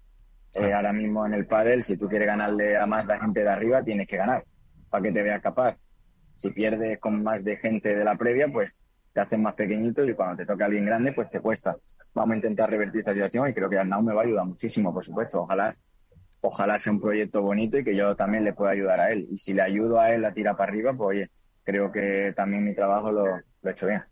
Eh, ahora mismo en el pádel, si tú quieres ganarle a más la gente de arriba, tienes que ganar para que te veas capaz. Si pierdes con más de gente de la previa, pues te hacen más pequeñito y cuando te toca alguien grande, pues te cuesta. Vamos a intentar revertir esta situación y creo que Arnau me va a ayudar muchísimo, por supuesto. Ojalá ojalá sea un proyecto bonito y que yo también le pueda ayudar a él. Y si le ayudo a él a tirar para arriba, pues oye, creo que también mi trabajo lo, lo he hecho bien.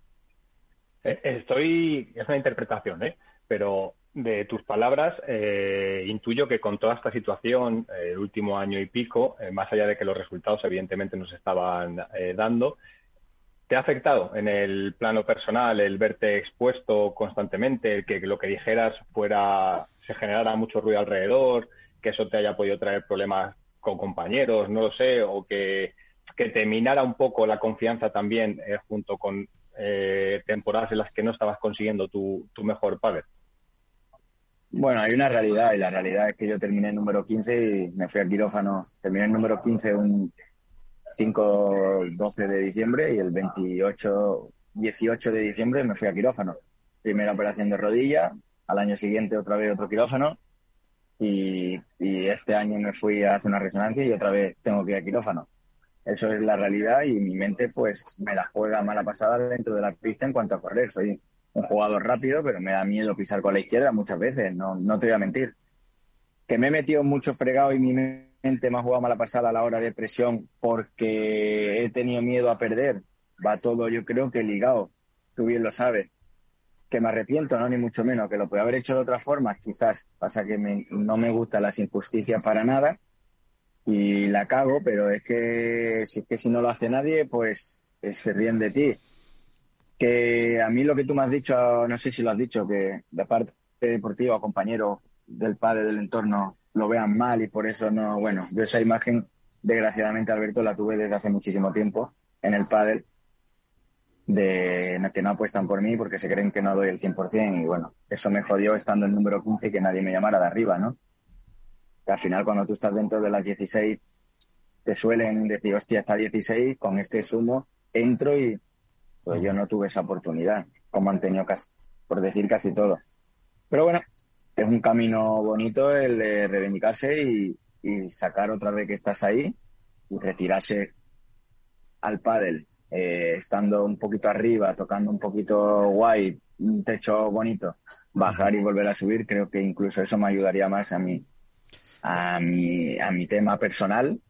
Eh, estoy, es una interpretación, ¿eh? pero de tus palabras eh, intuyo que con toda esta situación, eh, el último año y pico, más allá de que los resultados evidentemente nos estaban dando, ¿te ha afectado en el plano personal el verte expuesto constantemente, que lo que dijeras fuera, se generara mucho ruido alrededor, que eso te haya podido traer problemas con compañeros, no lo sé, o que, que te minara un poco la confianza también junto con eh, temporadas en las que no estabas consiguiendo tu, mejor padre? Bueno, hay una realidad y la realidad es que yo terminé el número 15 y me fui al quirófano. Terminé el número 15 un 5-12 de diciembre y el 28, 18 de diciembre me fui a quirófano. Primera operación de rodilla, al año siguiente otra vez otro quirófano y, y este año me fui a hacer una resonancia y otra vez tengo que ir a quirófano. Eso es la realidad y mi mente pues me la juega mala pasada dentro de la pista en cuanto a correr. Soy un jugador rápido, pero me da miedo pisar con la izquierda muchas veces, no, no te voy a mentir. Que me he metido mucho fregado y mi mente me ha jugado mala pasada a la hora de presión porque he tenido miedo a perder. Va todo yo creo que ligado, tú bien lo sabes. Que me arrepiento, no ni mucho menos, que lo puedo haber hecho de otra forma, quizás. Pasa que no me gustan las injusticias para nada y la cago, pero es que si es que si no lo hace nadie, pues se ríen de ti. Que a mí lo que tú me has dicho, no sé si lo has dicho, que de parte deportiva, compañero del padre del entorno, lo vean mal y por eso no, bueno, yo esa imagen, desgraciadamente Alberto, la tuve desde hace muchísimo tiempo en el pádel, de que no apuestan por mí porque se creen que no doy el 100% y bueno, eso me jodió estando en número 15 y que nadie me llamara de arriba, ¿no? Que al final cuando tú estás dentro de las 16 te suelen decir, hostia, está 16, con este sumo entro y pues yo no tuve esa oportunidad, como han tenido casi, por decir casi todo. Pero bueno, es un camino bonito el de reivindicarse y, sacar otra vez que estás ahí y retirarse al pádel, eh, estando un poquito arriba, tocando un poquito guay, un techo bonito, bajar y volver a subir, creo que incluso eso me ayudaría más a mí a mi, a mi tema personal,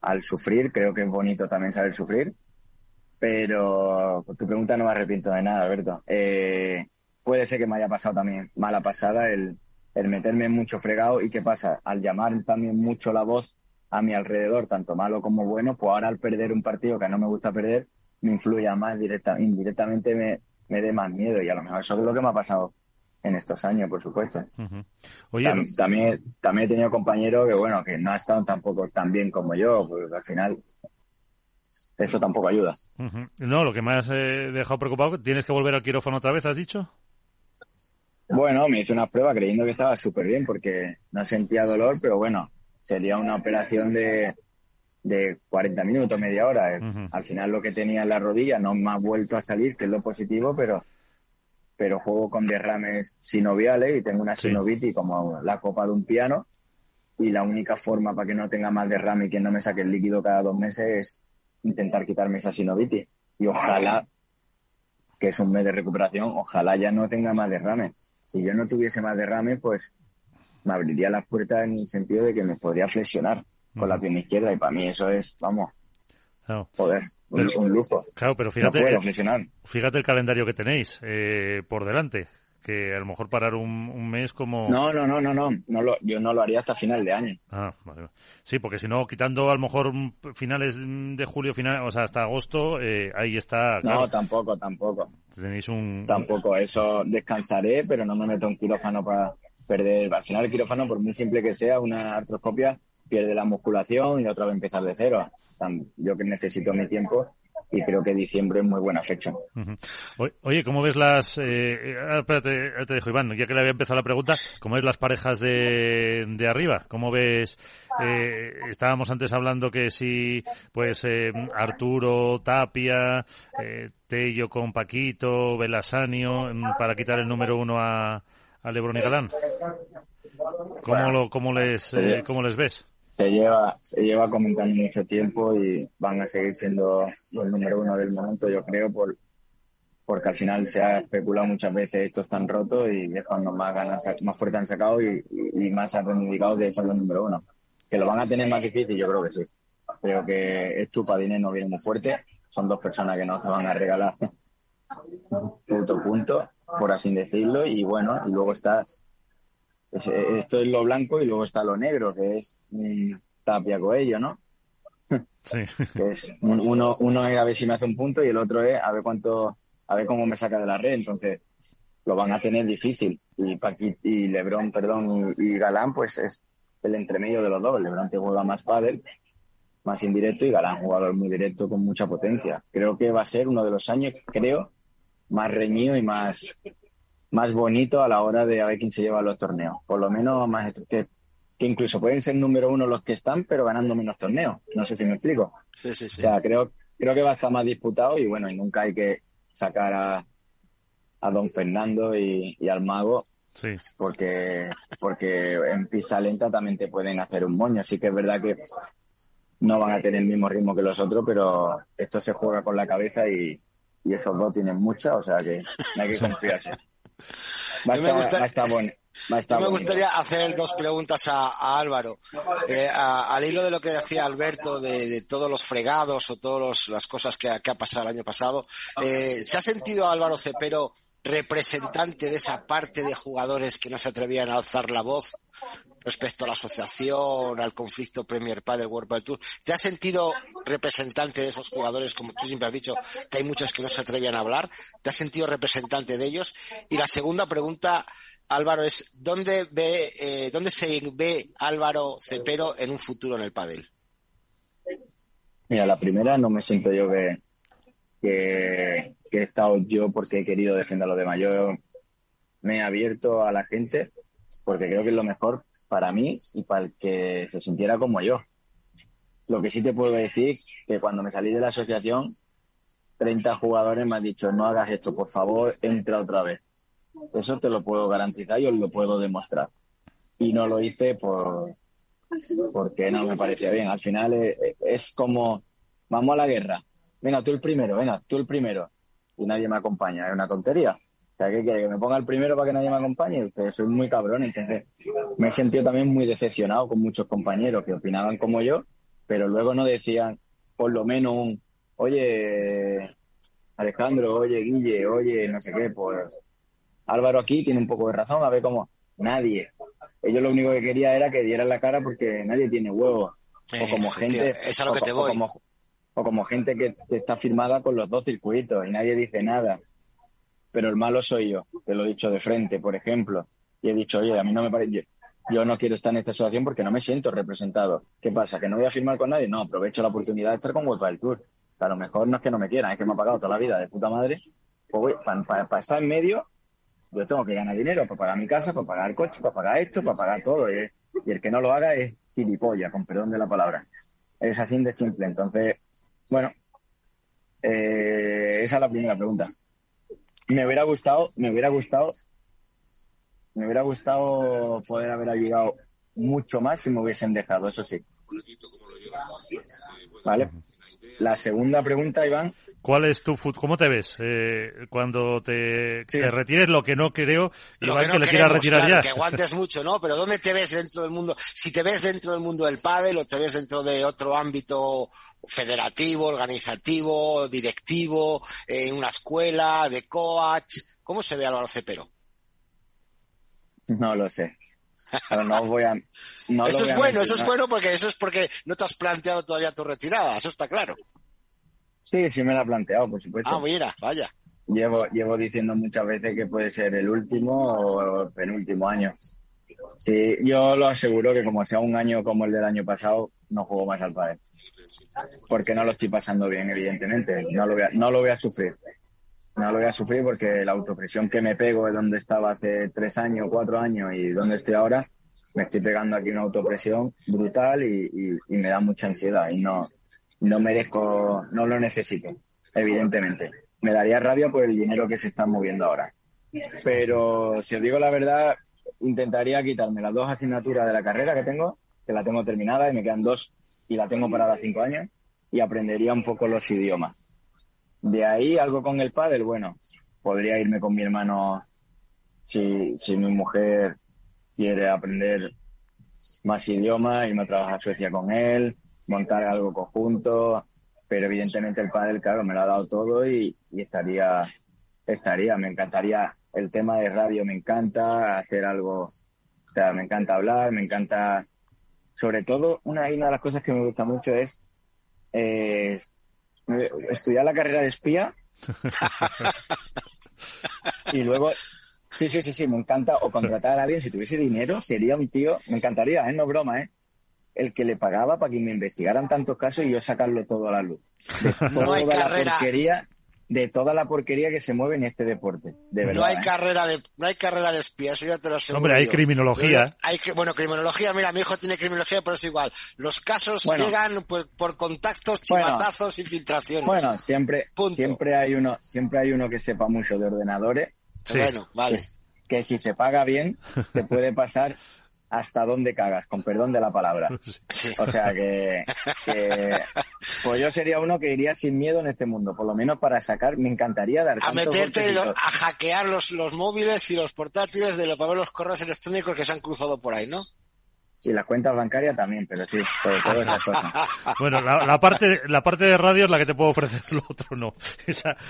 al sufrir. Creo que es bonito también saber sufrir. Pero tu pregunta no me arrepiento de nada, Alberto. Eh, puede ser que me haya pasado también mala pasada el, el meterme mucho fregado y qué pasa, al llamar también mucho la voz a mi alrededor, tanto malo como bueno, pues ahora al perder un partido que no me gusta perder, me influye más directa, indirectamente me, me dé más miedo y a lo mejor eso es lo que me ha pasado en estos años, por supuesto. también, también he tenido compañeros que, bueno, que no ha estado tampoco tan bien como yo, porque al final eso tampoco ayuda. No, lo que me has eh, dejado preocupado, ¿tienes que volver al quirófano otra vez, has dicho? Bueno, me hice una prueba creyendo que estaba súper bien porque no sentía dolor, pero bueno, sería una operación de, de 40 minutos, media hora. Al final lo que tenía en la rodilla no me ha vuelto a salir, que es lo positivo, pero pero juego con derrames sinoviales y tengo una sinovitis como la copa de un piano y la única forma para que no tenga más derrame y que no me saque el líquido cada dos meses es intentar quitarme esa sinovitis. Y ojalá que es un mes de recuperación, ojalá ya no tenga más derrame. Si yo no tuviese más derrame, pues me abriría las puertas en el sentido de que me podría flexionar con la pierna izquierda y para mí eso es, vamos, poder un, lujo. Claro, pero fíjate, fíjate el calendario que tenéis eh, por delante, que a lo mejor parar un, mes como... No, no, no, no, no, no lo, yo no lo haría hasta final de año. Ah, vale. Sí, porque si no, quitando a lo mejor finales de julio, final, o sea, hasta agosto, eh, ahí está... No, tampoco, tampoco. Tenéis un... Tampoco, eso descansaré, pero no me meto en quirófano para perder... Al final el quirófano, por muy simple que sea, una artroscopia pierde la musculación y otra vez empezar de cero yo que necesito mi tiempo y creo que diciembre es muy buena fecha. Oye, ¿cómo ves las... Eh, ah, espérate, te dejo Iván, ya que le había empezado la pregunta, ¿cómo ves las parejas de, de arriba? ¿Cómo ves... Eh, estábamos antes hablando que si, pues, eh, Arturo, Tapia, eh, Tello con Paquito, Belasanio, mm, para quitar el número uno a, a Lebron y Galán. ¿Cómo, lo, cómo, les, eh, ¿Cómo les ves? Se lleva, se lleva comentando mucho tiempo y van a seguir siendo los número uno del momento, yo creo, por, porque al final se ha especulado muchas veces estos están rotos y es cuando más ganas, más fuerte han sacado y, más han reivindicado de ser los número uno. Que lo van a tener más difícil, yo creo que sí. Creo que Estupadines no viene muy fuerte. Son dos personas que no te van a regalar punto punto, por así decirlo. Y bueno, y luego está esto es lo blanco y luego está lo negro, que es Tapia Coello, ¿no? Sí. que es uno, uno es a ver si me hace un punto y el otro es a ver cuánto, a ver cómo me saca de la red. Entonces, lo van a tener difícil. Y Paquit y Lebron, perdón, y, Galán, pues es el entremedio de los dos. Lebron te juega más pádel, más indirecto, y Galán jugador muy directo con mucha potencia. Creo que va a ser uno de los años, creo, más reñido y más más bonito a la hora de a ver quién se lleva los torneos. Por lo menos más que, que incluso pueden ser número uno los que están, pero ganando menos torneos. No sé si me explico. Sí, sí, sí. O sea, creo, creo que va a estar más disputado y bueno, y nunca hay que sacar a, a don Fernando y, al mago. Sí. Porque, porque en pista lenta también te pueden hacer un moño. Así que es verdad que no van a tener el mismo ritmo que los otros, pero esto se juega con la cabeza y, y esos dos tienen mucha, o sea que no hay que confiarse. Me, me gustaría hacer dos preguntas a, Álvaro. Eh, al hilo de lo que decía Alberto de, todos los fregados o todas las cosas que, ha pasado el año pasado, eh, ¿se ha sentido Álvaro Cepero representante de esa parte de jugadores que no se atrevían a alzar la voz respecto a la asociación, al conflicto Premier Padel World Padel Tour. ¿Te has sentido representante de esos jugadores, como tú siempre has dicho, que hay muchos que no se atrevían a hablar? ¿Te has sentido representante de ellos? Y la segunda pregunta, Álvaro, es ¿dónde ve, eh, dónde se ve Álvaro Cepero en un futuro en el pádel? Mira, la primera no me siento yo que, que, he estado yo porque he querido defender a los demás. Yo me he abierto a la gente porque creo que es lo mejor para mí y para el que se sintiera como yo. Lo que sí te puedo decir que cuando me salí de la asociación, 30 jugadores me han dicho, no hagas esto, por favor, entra otra vez. Eso te lo puedo garantizar y os lo puedo demostrar. Y no lo hice por porque no me parecía bien. Al final es, es como, vamos a la guerra. Venga, tú el primero, venga, tú el primero. Y nadie me acompaña. Es una tontería. ¿Qué quiere? ¿Que me ponga el primero para que nadie me acompañe? Ustedes soy muy cabrón, entonces me he sentido también muy decepcionado con muchos compañeros que opinaban como yo, pero luego no decían por lo menos un, oye, Alejandro, oye, Guille, oye, no sé qué, pues Álvaro aquí tiene un poco de razón, a ver cómo, nadie. Ellos lo único que quería era que dieran la cara porque nadie tiene huevos. O como gente... o como gente que está firmada con los dos circuitos y nadie dice nada pero el malo soy yo, te lo he dicho de frente, por ejemplo, y he dicho, oye, a mí no me parece, yo, no quiero estar en esta situación porque no me siento representado. ¿Qué pasa? ¿Que no voy a firmar con nadie? No, aprovecho la oportunidad de estar con World del Tour. a lo mejor no es que no me quieran, es que me ha pagado toda la vida de puta madre. Pues para estar en medio, yo tengo que ganar dinero para pagar mi casa, para pagar el coche, para pagar esto, para pagar todo. Y, el que no lo haga es gilipollas, con perdón de la palabra. Es así de simple. Entonces, bueno, eh, esa es la primera pregunta me hubiera gustado, me hubiera gustado, me hubiera gustado poder haber ayudado mucho más si me hubiesen dejado, eso sí. Vale. La segunda pregunta, Iván. ¿Cuál es tu ¿Cómo te ves eh, cuando te, retires? Lo que no creo, Iván, que, le quieras retirar ya. Que aguantes mucho, ¿no? Pero ¿dónde te ves dentro del mundo? Si te ves dentro del mundo del pádel o te ves dentro de otro ámbito federativo, organizativo, directivo, en una escuela, de coach, ¿cómo se ve Álvaro Cepero? No lo sé. no voy a. eso es bueno, eso es bueno porque eso es porque no te has planteado todavía tu retirada, eso está claro. Sí, sí me la he planteado, por supuesto. Ah, mira, vaya. Llevo, llevo diciendo muchas veces que puede ser el último o el penúltimo año. Sí, yo lo aseguro que como sea un año como el del año pasado, no juego más al padre. Porque no lo estoy pasando bien, evidentemente. No lo voy a, no lo voy a sufrir. No lo voy a sufrir porque la autopresión que me pego es donde estaba hace tres años, cuatro años y donde estoy ahora, me estoy pegando aquí una autopresión brutal y, y me da mucha ansiedad y no, no merezco, no lo necesito, evidentemente. Me daría rabia por el dinero que se está moviendo ahora. Pero si os digo la verdad, intentaría quitarme las dos asignaturas de la carrera que tengo, que la tengo terminada y me quedan dos y la tengo parada cinco años, y aprendería un poco los idiomas. De ahí algo con el pádel, bueno, podría irme con mi hermano si, si mi mujer quiere aprender más idiomas, irme a trabajar a Suecia con él, montar algo conjunto, pero evidentemente el padre, claro, me lo ha dado todo y, estaría, estaría, me encantaría, el tema de radio me encanta, hacer algo, o sea, me encanta hablar, me encanta, sobre todo, una, una de las cosas que me gusta mucho es eh, estudiar la carrera de espía y luego Sí, sí, sí, sí, me encanta. O contratar a alguien, si tuviese dinero, sería un tío, me encantaría, ¿eh? No broma, ¿eh? El que le pagaba para que me investigaran tantos casos y yo sacarlo todo a la luz. De toda la porquería, de toda la porquería que se mueve en este deporte. De verdad, no hay ¿eh? carrera de, no hay carrera de espía, eso ya te lo aseguro. Hombre, hay criminología. Hay que, bueno, criminología, mira, mi hijo tiene criminología, pero es igual. Los casos llegan por, por, contactos, chivatazos, infiltraciones. Bueno, siempre, siempre hay uno, siempre hay uno que sepa mucho de ordenadores bueno, vale. Que, si se paga bien, te puede pasar hasta donde cagas, con perdón de la palabra. O sea que, pues yo sería uno que iría sin miedo en este mundo, por lo menos para sacar, me encantaría dar a meterte a hackear los, los móviles y los portátiles de los, los correos electrónicos que se han cruzado por ahí, ¿no? Y las cuentas bancarias también, pero sí, sobre todo esas cosas. Bueno, la, parte la parte de radio es la que te puedo ofrecer, lo otro no.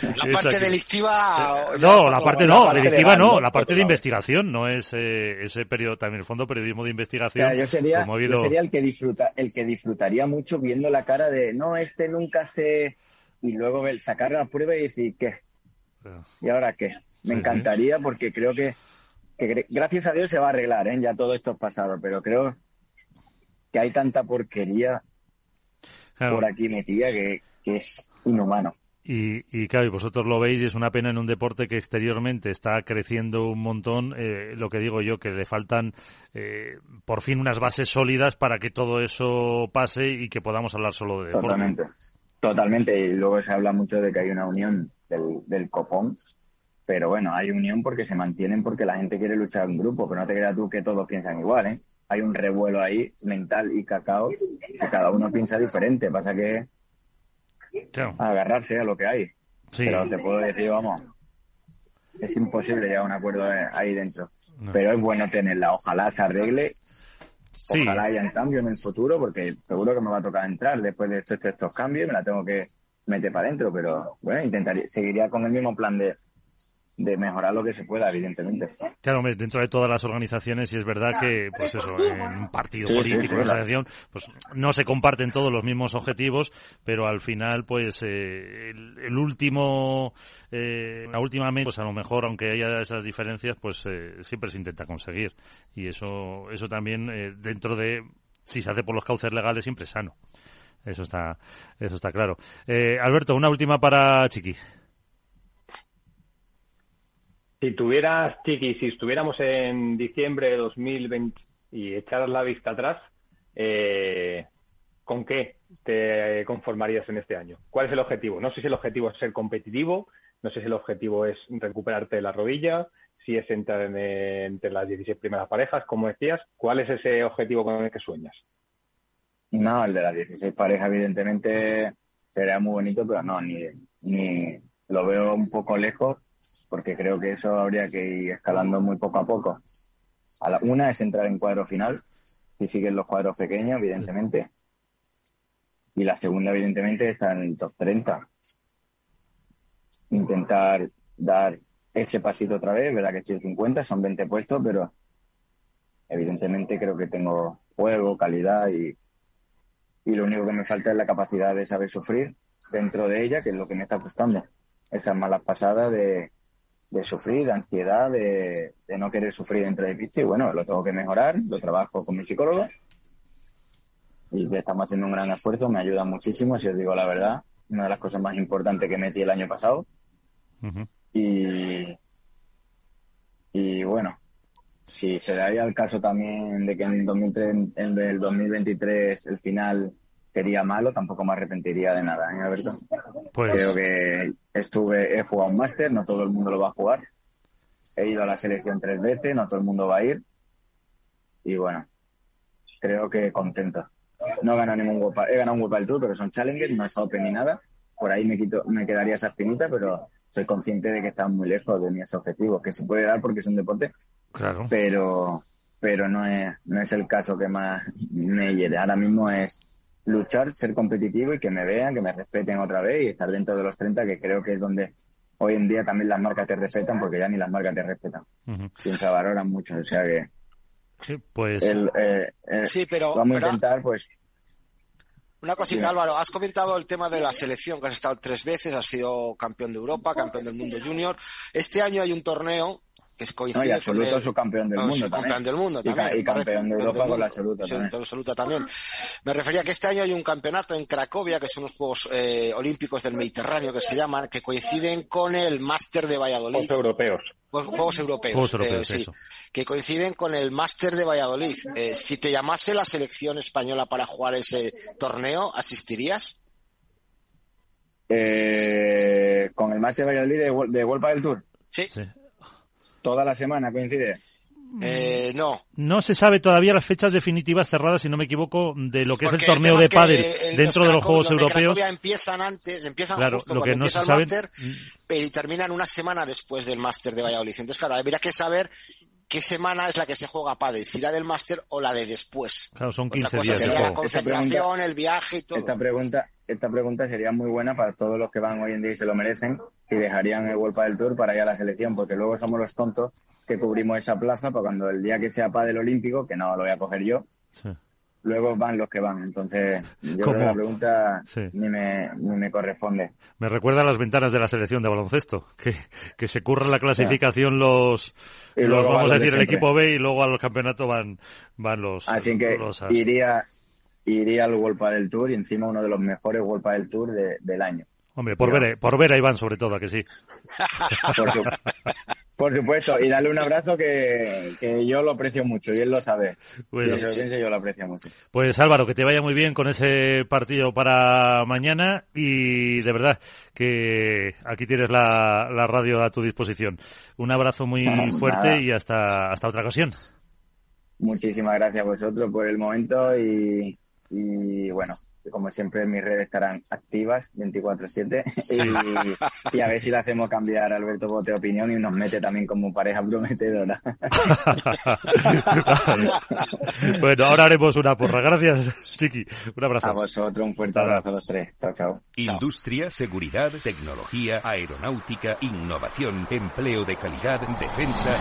la parte delictiva... No, la parte no, delictiva no, la parte de investigación, no es eh, ese periodo, también el fondo periodismo de investigación. yo, sería, yo sería el que disfruta, el que disfrutaría mucho viendo la cara de, no, este nunca se... Y luego sacar la prueba y decir, ¿qué? ¿Y ahora qué? Me encantaría porque creo que que gracias a Dios se va a arreglar, ¿eh? ya todo esto es pasado, pero creo que hay tanta porquería por aquí metida que, es inhumano. Y, y claro, y vosotros lo veis y es una pena en un deporte que exteriormente está creciendo un montón. Eh, lo que digo yo, que le faltan eh, por fin unas bases sólidas para que todo eso pase y que podamos hablar solo de deporte. Totalmente, totalmente. Y luego se habla mucho de que hay una unión del, del copón pero bueno, hay unión porque se mantienen porque la gente quiere luchar en grupo, pero no te creas tú que todos piensan igual, ¿eh? Hay un revuelo ahí mental y cacao que cada uno piensa diferente, pasa que agarrarse a lo que hay. Pero te puedo decir, vamos, es imposible llegar a un acuerdo ahí dentro. Pero es bueno tenerla, ojalá se arregle, ojalá haya un cambio en el futuro, porque seguro que me va a tocar entrar. Después de estos, estos cambios, me la tengo que meter para adentro, pero bueno, intentaría, seguiría con el mismo plan de de mejorar lo que se pueda, evidentemente. Claro, dentro de todas las organizaciones, y es verdad que, pues eso, en un partido político, una asociación, pues no se comparten todos los mismos objetivos, pero al final, pues eh, el, último, eh, la última pues a lo mejor, aunque haya esas diferencias, pues eh, siempre se intenta conseguir. Y eso, eso también, eh, dentro de, si se hace por los cauces legales, siempre es sano. Eso está, eso está claro. Alberto, una última para Chiqui. Si tuvieras, Chiqui, si estuviéramos en diciembre de 2020 y echaras la vista atrás, eh, ¿con qué te conformarías en este año? ¿Cuál es el objetivo? No sé si el objetivo es ser competitivo, no sé si el objetivo es recuperarte de la rodilla, si es entrar en, entre las 16 primeras parejas, como decías. ¿Cuál es ese objetivo con el que sueñas? No, el de las 16 parejas, evidentemente, sería muy bonito, pero no, ni, ni lo veo un poco lejos porque creo que eso habría que ir escalando muy poco a poco. A la, una es entrar en cuadro final, si siguen los cuadros pequeños, evidentemente. Y la segunda, evidentemente, está en el top 30. Intentar dar ese pasito otra vez, verdad que estoy en 50, son 20 puestos, pero evidentemente creo que tengo juego, calidad y, y lo único que me falta es la capacidad de saber sufrir dentro de ella, que es lo que me está costando. Esas malas pasadas de, de sufrir, de ansiedad, de, no querer sufrir dentro de pista y bueno, lo tengo que mejorar, lo trabajo con mi psicólogo. Y estamos haciendo un gran esfuerzo, me ayuda muchísimo, si os digo la verdad, una de las cosas más importantes que metí el año pasado. Y, y bueno, si se daría el caso también de que en, 2003, en el 2023 el final sería malo, tampoco me arrepentiría de nada, ¿eh, Alberto? Pues... Creo que estuve, he jugado un máster, no todo el mundo lo va a jugar. He ido a la selección tres veces, no todo el mundo va a ir. Y bueno, creo que contento. No he ganado ningún World he ganado un World Tour, pero son challenges, no es Open ni nada. Por ahí me quito, me quedaría esa espinita, pero soy consciente de que están muy lejos de mis objetivos, que se puede dar porque es un deporte, claro. pero, pero no es, no es el caso que más me lleve. Ahora mismo es luchar, ser competitivo y que me vean, que me respeten otra vez y estar dentro de los 30, que creo que es donde hoy en día también las marcas te respetan, porque ya ni las marcas te respetan. Piensa, valoran mucho, o sea que... Sí, pues... Eh, sí, pero... Vamos a intentar, pues... Una cosita, Álvaro, has comentado el tema de la selección, que has estado tres veces, has sido campeón de Europa, campeón del mundo junior. Este año hay un torneo que es coincide no, y absoluto su campeón del mundo campeón del mundo también, y, campeón de Europa con la absoluta sí, también. absoluta también me refería que este año hay un campeonato en Cracovia que son los Juegos eh, Olímpicos del Mediterráneo que se llaman que coinciden con el Máster de Valladolid Juegos Europeos Juegos Europeos, Juegos europeos eh, sí, que coinciden con el Máster de Valladolid. Eh, si te llamase la selección española para jugar ese torneo, ¿asistirías? Eh, con el Máster de Valladolid de, de World del Tour. Sí. ¿Toda la semana coincide? Eh, no. No se sabe todavía las fechas definitivas cerradas, si no me equivoco, de lo que es el torneo de pádel dentro de los Juegos Europeos. De empiezan antes, empiezan claro, justo lo que no se el sabe... máster y terminan una semana después del máster de Valladolid. Entonces, claro, habría que saber qué semana es la que se juega pádel, si la del máster o la de después. Claro, son 15 Otra cosa días de sería juego. la concentración, el viaje y todo. Esta pregunta, esta pregunta sería muy buena para todos los que van hoy en día y se lo merecen y dejarían el World del Tour para ir a la selección, porque luego somos los tontos que cubrimos esa plaza para cuando el día que sea del olímpico, que no lo voy a coger yo, Sí. luego van los que van. Entonces, yo creo que la pregunta Sí. ni, me, ni me corresponde. Me recuerda a las ventanas de la selección de baloncesto, que, que se curran la clasificación los, Y los vamos a de decir, el equipo B y luego a los campeonatos van, van los, Así que los iría iría al World del Tour y encima uno de los mejores World del Tour de- del año. Hombre, por ver, por ver a Iván sobre todo, ¿a que sí. Por, su- por supuesto, y darle un abrazo que, que yo lo aprecio mucho y él lo sabe. Bueno. Yo lo aprecio mucho. Pues Álvaro, que te vaya muy bien con ese partido para mañana y de verdad que aquí tienes la, la radio a tu disposición. Un abrazo muy Nada. fuerte y hasta, hasta otra ocasión. Muchísimas gracias a vosotros por el momento y, y bueno, como siempre mis redes estarán activas 24/7 y, y a ver si le hacemos cambiar a Alberto Bote opinión y nos mete también como pareja prometedora. bueno, ahora haremos una porra. Gracias, Chiqui. Un abrazo. A vosotros un fuerte abrazo a los tres. Chao, chao. Industria, seguridad, tecnología, aeronáutica, innovación, empleo de calidad, defensa.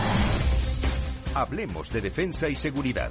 Hablemos de defensa y seguridad.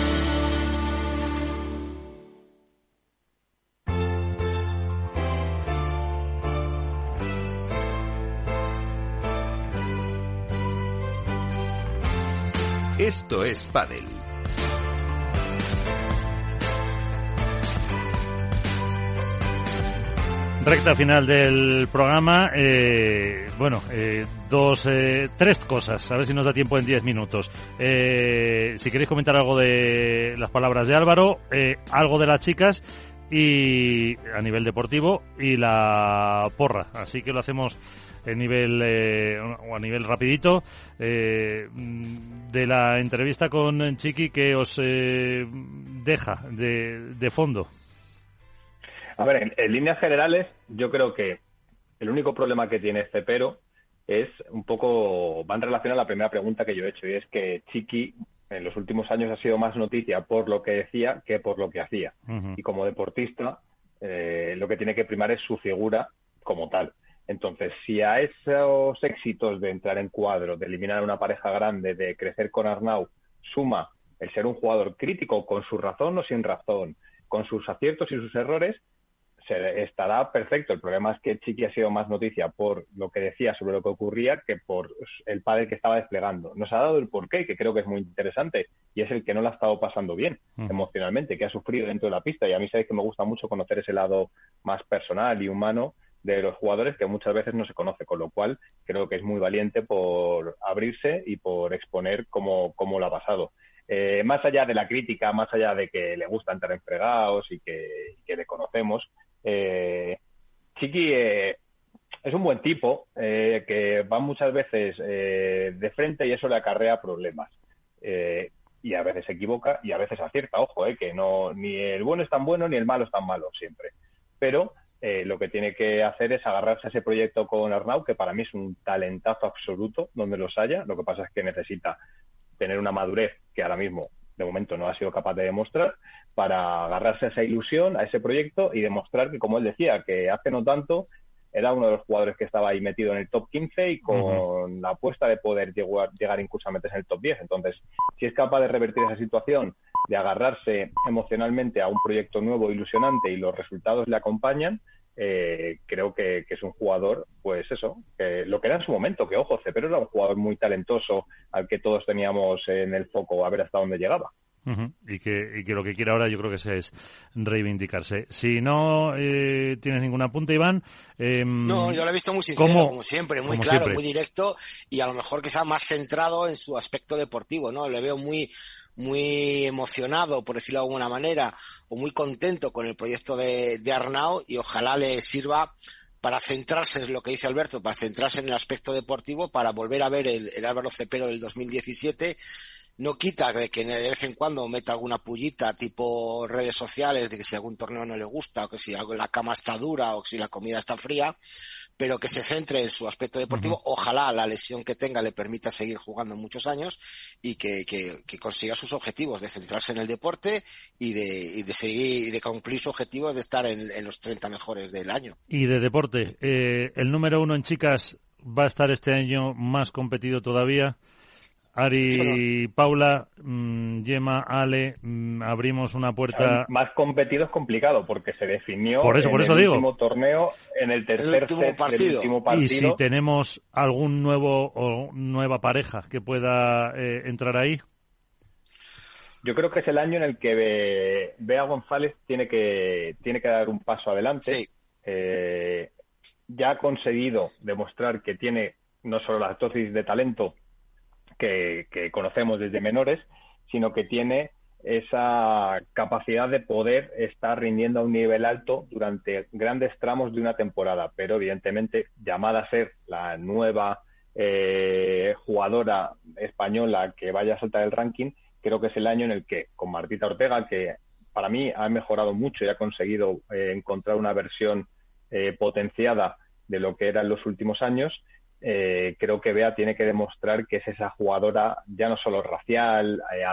Esto es Padel. Recta final del programa. eh, bueno, eh, dos, eh, tres cosas. A ver si nos da tiempo en diez minutos. Eh, si queréis comentar algo de las palabras de Álvaro, eh, algo de las chicas y a nivel deportivo y la porra. Así que lo hacemos en nivel eh, o a nivel rapidito eh, de la entrevista con Chiqui que os eh, deja de, de fondo. A ver, en, en líneas generales, yo creo que el único problema que tiene este pero es un poco, va en relación a la primera pregunta que yo he hecho, y es que Chiqui en los últimos años ha sido más noticia por lo que decía que por lo que hacía. Y como deportista, eh, lo que tiene que primar es su figura como tal. Entonces, si a esos éxitos de entrar en cuadro, de eliminar a una pareja grande, de crecer con Arnau, suma el ser un jugador crítico con su razón o sin razón, con sus aciertos y sus errores, se, estará perfecto. El problema es que Chiqui ha sido más noticia por lo que decía sobre lo que ocurría que por el padre que estaba desplegando. Nos ha dado el porqué, que creo que es muy interesante, y es el que no la ha estado pasando bien Mm. emocionalmente, que ha sufrido dentro de la pista. Y a mí sabéis que me gusta mucho conocer ese lado más personal y humano de los jugadores que muchas veces no se conoce, con lo cual creo que es muy valiente por abrirse y por exponer cómo, cómo lo ha pasado. Eh, más allá de la crítica, más allá de que le gusta entrar en fregados y que, que le conocemos, eh, Chiqui eh, es un buen tipo eh, que va muchas veces eh, de frente y eso le acarrea problemas. Y a veces se equivoca y a veces acierta, ojo, que no ni el bueno es tan bueno ni el malo es tan malo siempre. Pero eh, lo que tiene que hacer es agarrarse a ese proyecto con Arnau, que para mí es un talentazo absoluto donde los haya. Lo que pasa es que necesita tener una madurez que ahora mismo, de momento, no ha sido capaz de demostrar, para agarrarse a esa ilusión, a ese proyecto y demostrar que, como él decía, que hace no tanto era uno de los jugadores que estaba ahí metido en el top 15 y con la apuesta de poder llegar, llegar incluso a meterse en el top 10. Entonces, si es capaz de revertir esa situación, de agarrarse emocionalmente a un proyecto nuevo, ilusionante y los resultados le acompañan, eh, creo que, que, es un jugador, pues eso, que lo que era en su momento, que ojo, Cepero era un jugador muy talentoso al que todos teníamos en el foco a ver hasta dónde llegaba. Uh -huh. y, que, y que lo que quiere ahora yo creo que es reivindicarse. Si no eh, tienes ningún apunte, Iván. Eh, no, yo lo he visto muy sincero, ¿cómo? como siempre, muy como claro, siempre. muy directo y a lo mejor quizá más centrado en su aspecto deportivo, ¿no? Le veo muy muy emocionado, por decirlo de alguna manera, o muy contento con el proyecto de, de Arnau y ojalá le sirva para centrarse, es lo que dice Alberto, para centrarse en el aspecto deportivo, para volver a ver el, el Álvaro Cepero del 2017 no quita de que de vez en cuando meta alguna pullita tipo redes sociales de que si algún torneo no le gusta o que si la cama está dura o que si la comida está fría, pero que se centre en su aspecto deportivo. Uh -huh. Ojalá la lesión que tenga le permita seguir jugando muchos años y que, que, que consiga sus objetivos de centrarse en el deporte y de, y de seguir y de cumplir su objetivo de estar en, en, los 30 mejores del año. Y de deporte, eh, el número uno en chicas va a estar este año más competido todavía. Ari, Paula, mmm, Gemma, Ale, mmm, abrimos una puerta. Más competido es complicado porque se definió por eso, por en eso el digo. último torneo en el tercer el set partido. del último partido. Y si tenemos algún nuevo o nueva pareja que pueda eh, entrar ahí. Yo creo que es el año en el que Bea González tiene que tiene que dar un paso adelante. Sí. Eh, ya ha conseguido demostrar que tiene no solo la dosis de talento que, conocemos desde menores, sino que tiene esa capacidad de poder estar rindiendo a un nivel alto durante grandes tramos de una temporada, pero evidentemente llamada a ser la nueva eh, jugadora española que vaya a saltar el ranking, creo que es el año en el que con Martita Ortega, que para mí ha mejorado mucho y ha conseguido eh, encontrar una versión eh, potenciada de lo que era en los últimos años, eh, creo que Bea tiene que demostrar que es esa jugadora ya no solo racial, eh,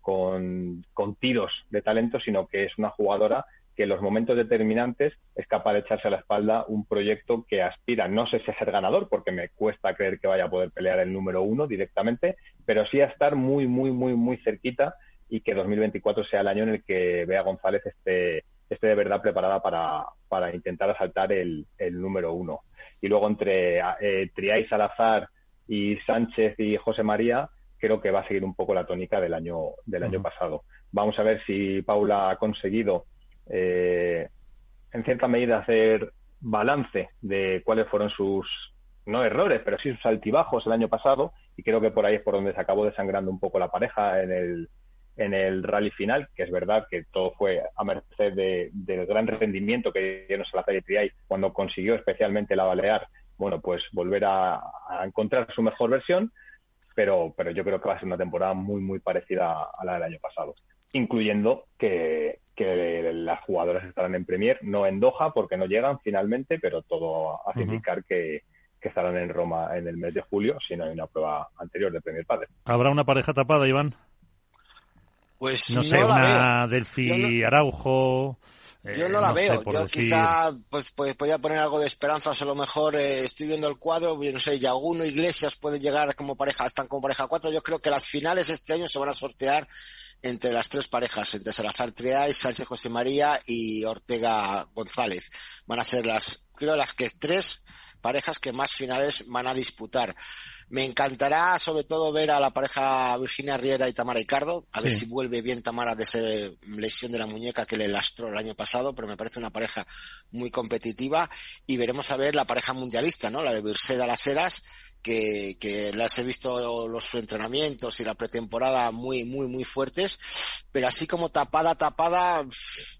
con, tiros de talento, sino que es una jugadora que en los momentos determinantes es capaz de echarse a la espalda un proyecto que aspira, no sé si a ser ganador, porque me cuesta creer que vaya a poder pelear el número uno directamente, pero sí a estar muy, muy, muy, muy cerquita y que 2024 sea el año en el que Bea González esté, esté de verdad preparada para, para intentar asaltar el, el número uno y luego entre eh, Triay Salazar y Sánchez y José María creo que va a seguir un poco la tónica del año del año uh -huh. pasado. Vamos a ver si Paula ha conseguido eh, en cierta medida hacer balance de cuáles fueron sus no errores, pero sí sus altibajos el año pasado y creo que por ahí es por donde se acabó desangrando un poco la pareja en el en el rally final, que es verdad que todo fue a merced de, del gran rendimiento que dieron Salazar y Triay cuando consiguió especialmente la Balear, bueno, pues volver a, a, encontrar su mejor versión, pero, pero yo creo que va a ser una temporada muy, muy parecida a la del año pasado, incluyendo que, que las jugadoras estarán en Premier, no en Doha porque no llegan finalmente, pero todo hace uh -huh. indicar que, que estarán en Roma en el mes de julio, si no hay una prueba anterior de Premier Padre. ¿Habrá una pareja tapada, Iván? Pues no, no sé, una Delphi no, Araujo. Eh, yo no la no veo. Sé, yo decir... quizá pues, pues, podría poner algo de esperanzas. A lo mejor eh, estoy viendo el cuadro. Yo no sé, Yaguno Iglesias pueden llegar como pareja, están como pareja cuatro. Yo creo que las finales este año se van a sortear entre las tres parejas, entre Salazar Triay, Sánchez José María y Ortega González. Van a ser las, creo, las que tres parejas que más finales van a disputar. Me encantará sobre todo ver a la pareja Virginia Riera y Tamara Ricardo, a sí. ver si vuelve bien Tamara de esa lesión de la muñeca que le lastró el año pasado, pero me parece una pareja muy competitiva y veremos a ver la pareja mundialista, ¿no? La de Virseda Las Heras, que, que las he visto los entrenamientos y la pretemporada muy, muy, muy fuertes, pero así como tapada, tapada,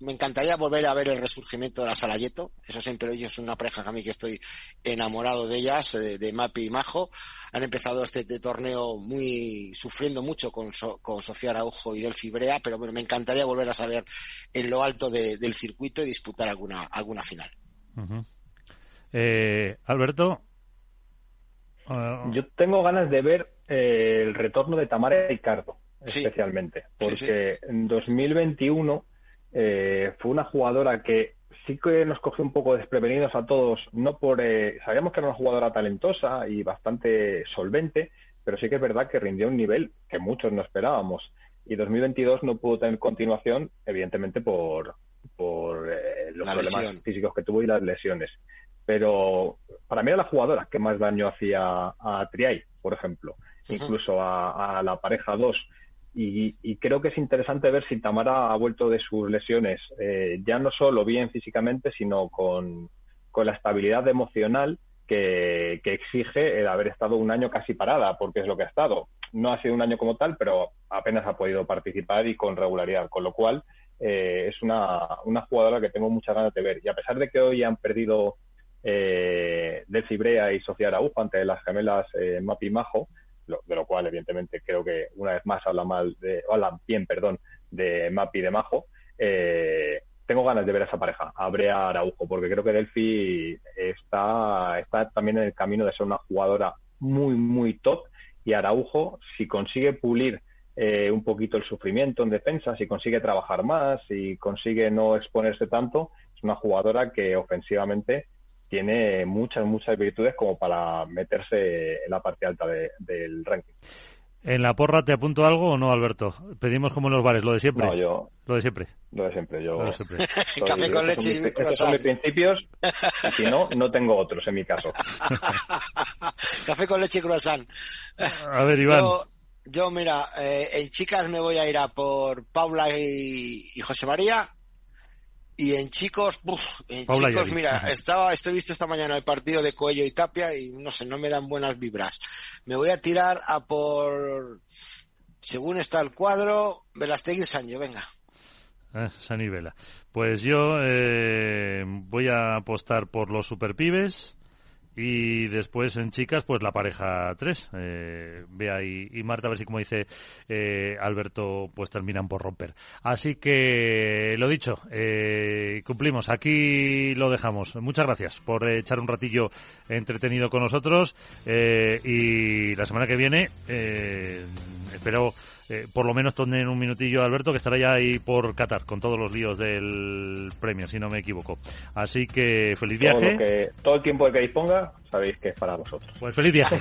me encantaría volver a ver el resurgimiento de la Salayeto. Eso siempre es una pareja que a mí que estoy enamorado de ellas, de, Mapi y Majo. Han empezado este, torneo muy, sufriendo mucho con, con Sofía Araujo y Delphi Brea, pero bueno, me encantaría volver a saber en lo alto del circuito y disputar alguna, alguna final. eh, Alberto, Ah. Yo tengo ganas de ver eh, el retorno de Tamara Ricardo, especialmente, porque en 2021 eh, fue una jugadora que sí que nos cogió un poco desprevenidos a todos, no por eh, sabíamos que era una jugadora talentosa y bastante solvente, pero sí que es verdad que rindió un nivel que muchos no esperábamos. Y 2022 no pudo tener continuación, evidentemente por, por los problemas físicos que tuvo y las lesiones pero para mí era la jugadora que más daño hacía a Triay, por ejemplo, incluso a, la pareja 2. Y, creo que es interesante ver si Tamara ha vuelto de sus lesiones, eh, ya no solo bien físicamente, sino con, la estabilidad emocional que, exige el haber estado un año casi parada, porque es lo que ha estado. No ha sido un año como tal, pero apenas ha podido participar y con regularidad, con lo cual eh, es una, una jugadora que tengo muchas ganas de ver. Y a pesar de que hoy han perdido eh, de Cibrea y Sofía Araujo ante las gemelas eh, Mapi Majo, de lo cual evidentemente creo que una vez más habla mal de, habla bien, perdón, de Mapi y de Majo. Eh, tengo ganas de ver a esa pareja, a Brea Araujo, porque creo que Delphi está, está también en el camino de ser una jugadora muy, muy top y Araujo, si consigue pulir eh, un poquito el sufrimiento en defensa, si consigue trabajar más, si consigue no exponerse tanto, es una jugadora que ofensivamente tiene muchas, muchas virtudes como para meterse en la parte alta del ranking. ¿En la porra te apunto algo o no, Alberto? Pedimos como en los bares, lo de siempre. No, yo. Lo de siempre. Lo de siempre, yo. Café con leche y Esos son mis principios. Y si no, no tengo otros en mi caso. Café con leche y croissant. A ver, Iván. Yo, mira, eh, en chicas me voy a ir a por Paula y José María y en chicos, en chicos, mira, estaba, estoy visto esta mañana el partido de Coello y Tapia y no sé, no me dan buenas vibras. Me voy a tirar a por, según está el cuadro, Velastegui Sancho, venga. Ah. Pues yo eh, voy a apostar por los superpibes y después en chicas, pues la pareja 3, eh, Bea y, Marta, a ver si como dice eh, Alberto, pues terminan por romper. Así que, lo dicho, eh, cumplimos. Aquí lo dejamos. Muchas gracias por echar un ratillo entretenido con nosotros eh, y la semana que viene espero eh, por lo menos tener un minutillo Alberto, que estará ya ahí por Qatar, con todos los líos del premio, si no me equivoco. Así que feliz viaje. Todo, el tiempo que disponga, sabéis que es para vosotros. Pues feliz viaje.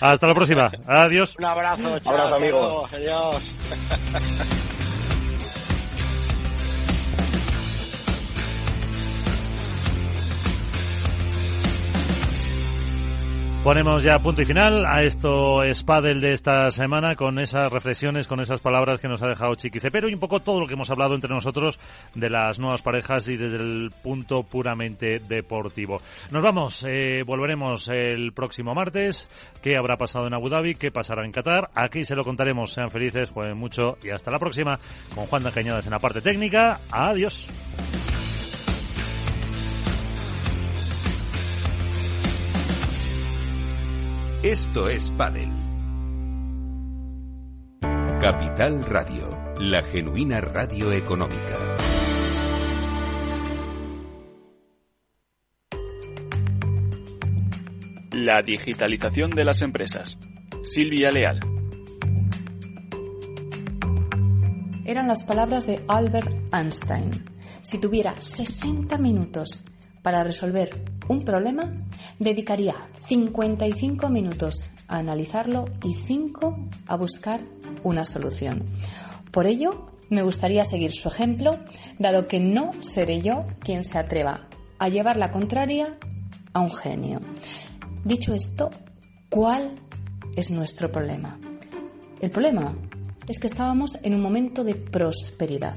Hasta la próxima. Adiós. Un abrazo, chao. Abrazo, amigo. Adiós. Ponemos ya punto y final a esto Spadel de esta semana con esas reflexiones, con esas palabras que nos ha dejado Chiqui Cepero y un poco todo lo que hemos hablado entre nosotros de las nuevas parejas y desde el punto puramente deportivo. Nos vamos, eh, volveremos el próximo martes. ¿Qué habrá pasado en Abu Dhabi? ¿Qué pasará en Qatar? Aquí se lo contaremos. Sean felices, jueguen mucho y hasta la próxima con Juan de Cañadas en la parte técnica. Adiós. Esto es Padel. Capital Radio, la genuina radio económica. La digitalización de las empresas. Silvia Leal. Eran las palabras de Albert Einstein. Si tuviera 60 minutos para resolver un problema, dedicaría 55 minutos a analizarlo y 5 a buscar una solución. Por ello, me gustaría seguir su ejemplo, dado que no seré yo quien se atreva a llevar la contraria a un genio. Dicho esto, ¿cuál es nuestro problema? El problema es que estábamos en un momento de prosperidad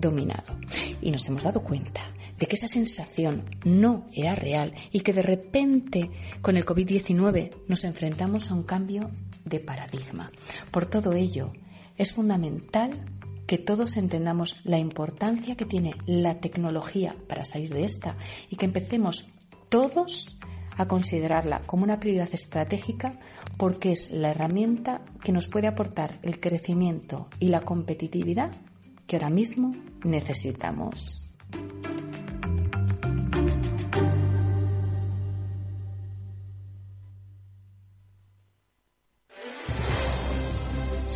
dominado. Y nos hemos dado cuenta de que esa sensación no era real y que de repente con el COVID-19 nos enfrentamos a un cambio de paradigma. Por todo ello, es fundamental que todos entendamos la importancia que tiene la tecnología para salir de esta y que empecemos todos a considerarla como una prioridad estratégica porque es la herramienta que nos puede aportar el crecimiento y la competitividad que ahora mismo necesitamos.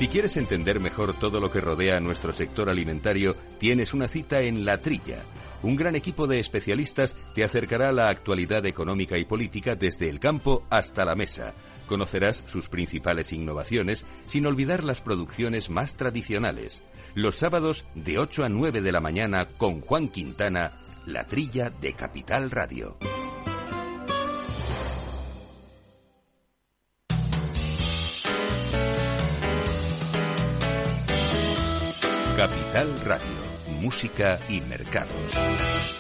Si quieres entender mejor todo lo que rodea a nuestro sector alimentario, tienes una cita en La Trilla. Un gran equipo de especialistas te acercará a la actualidad económica y política desde el campo hasta la mesa. Conocerás sus principales innovaciones sin olvidar las producciones más tradicionales. Los sábados de 8 a 9 de la mañana con Juan Quintana, La Trilla de Capital Radio. Capital Radio, música y mercados.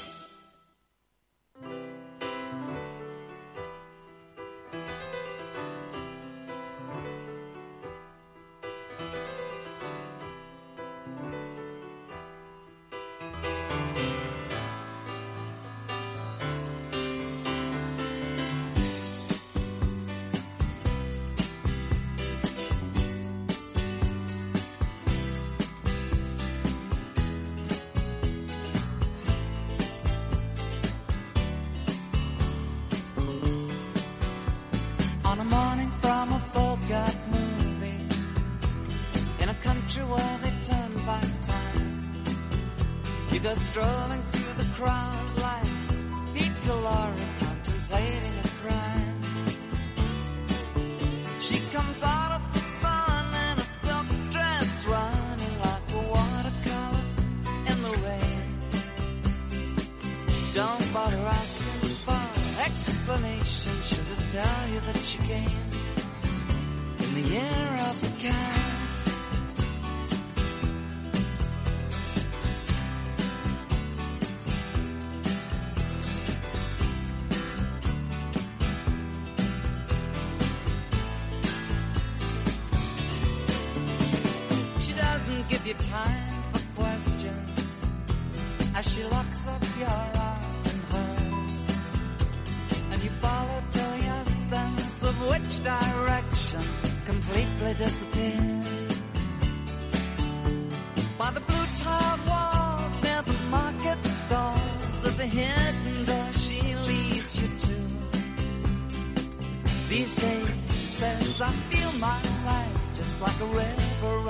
forever.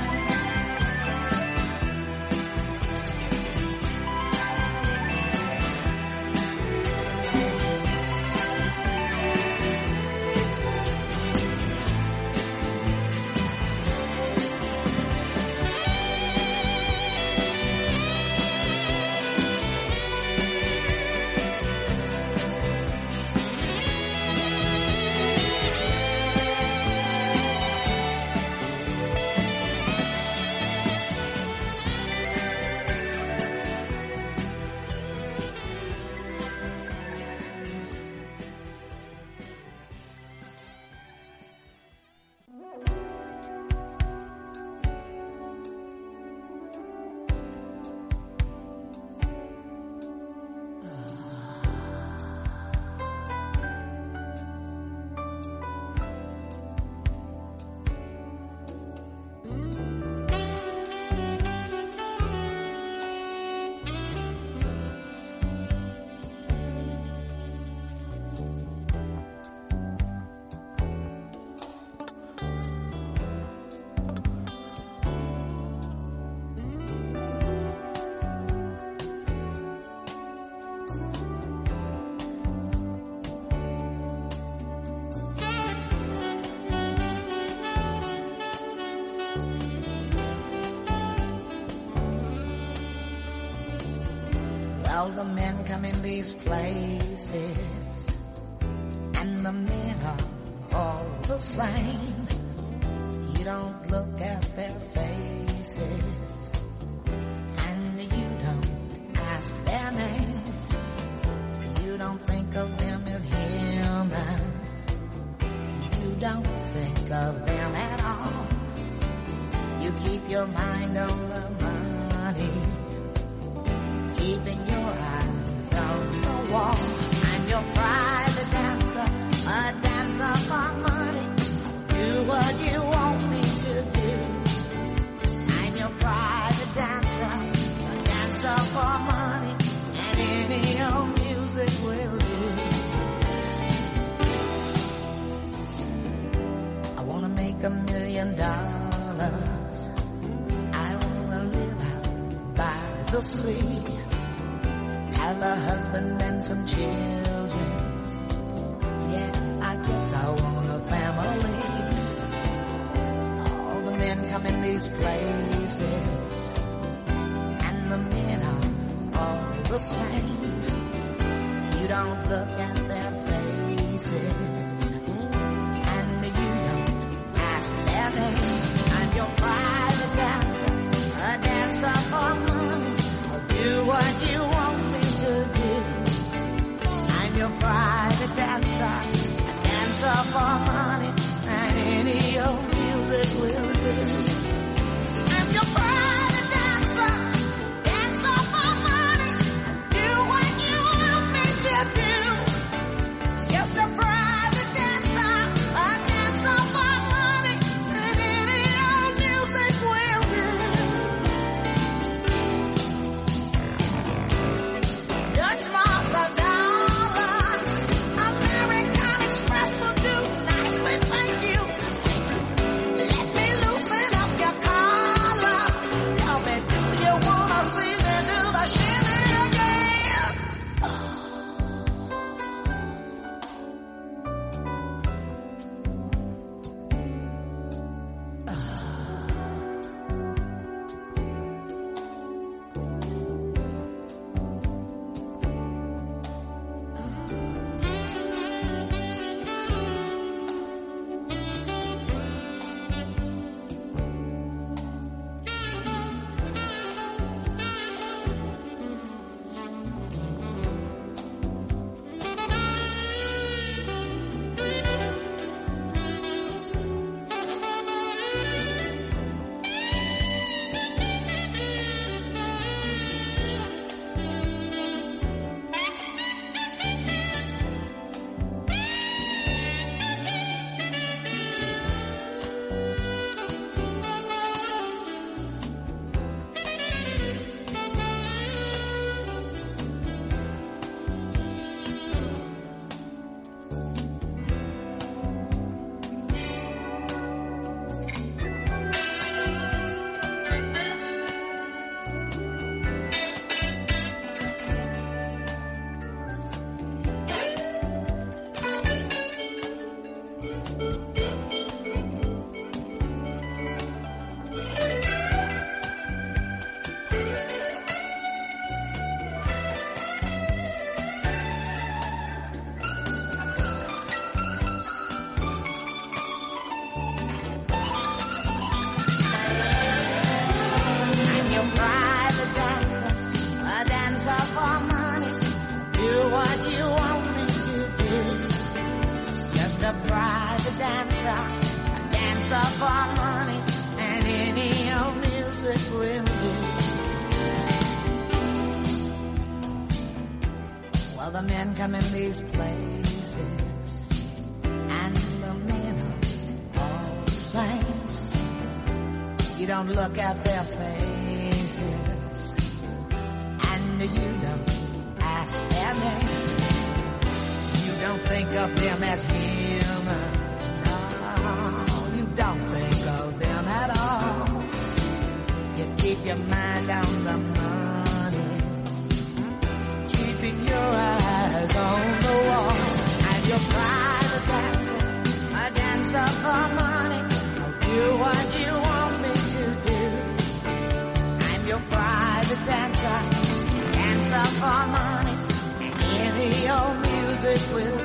All the men come in these places, and the men are all the same. look at their faces. And you don't ask their name. You don't think of them as human. No, you don't think of them at all. You keep your mind on the money. Keeping your eyes on the wall. And your private dancer, a dancer. swim.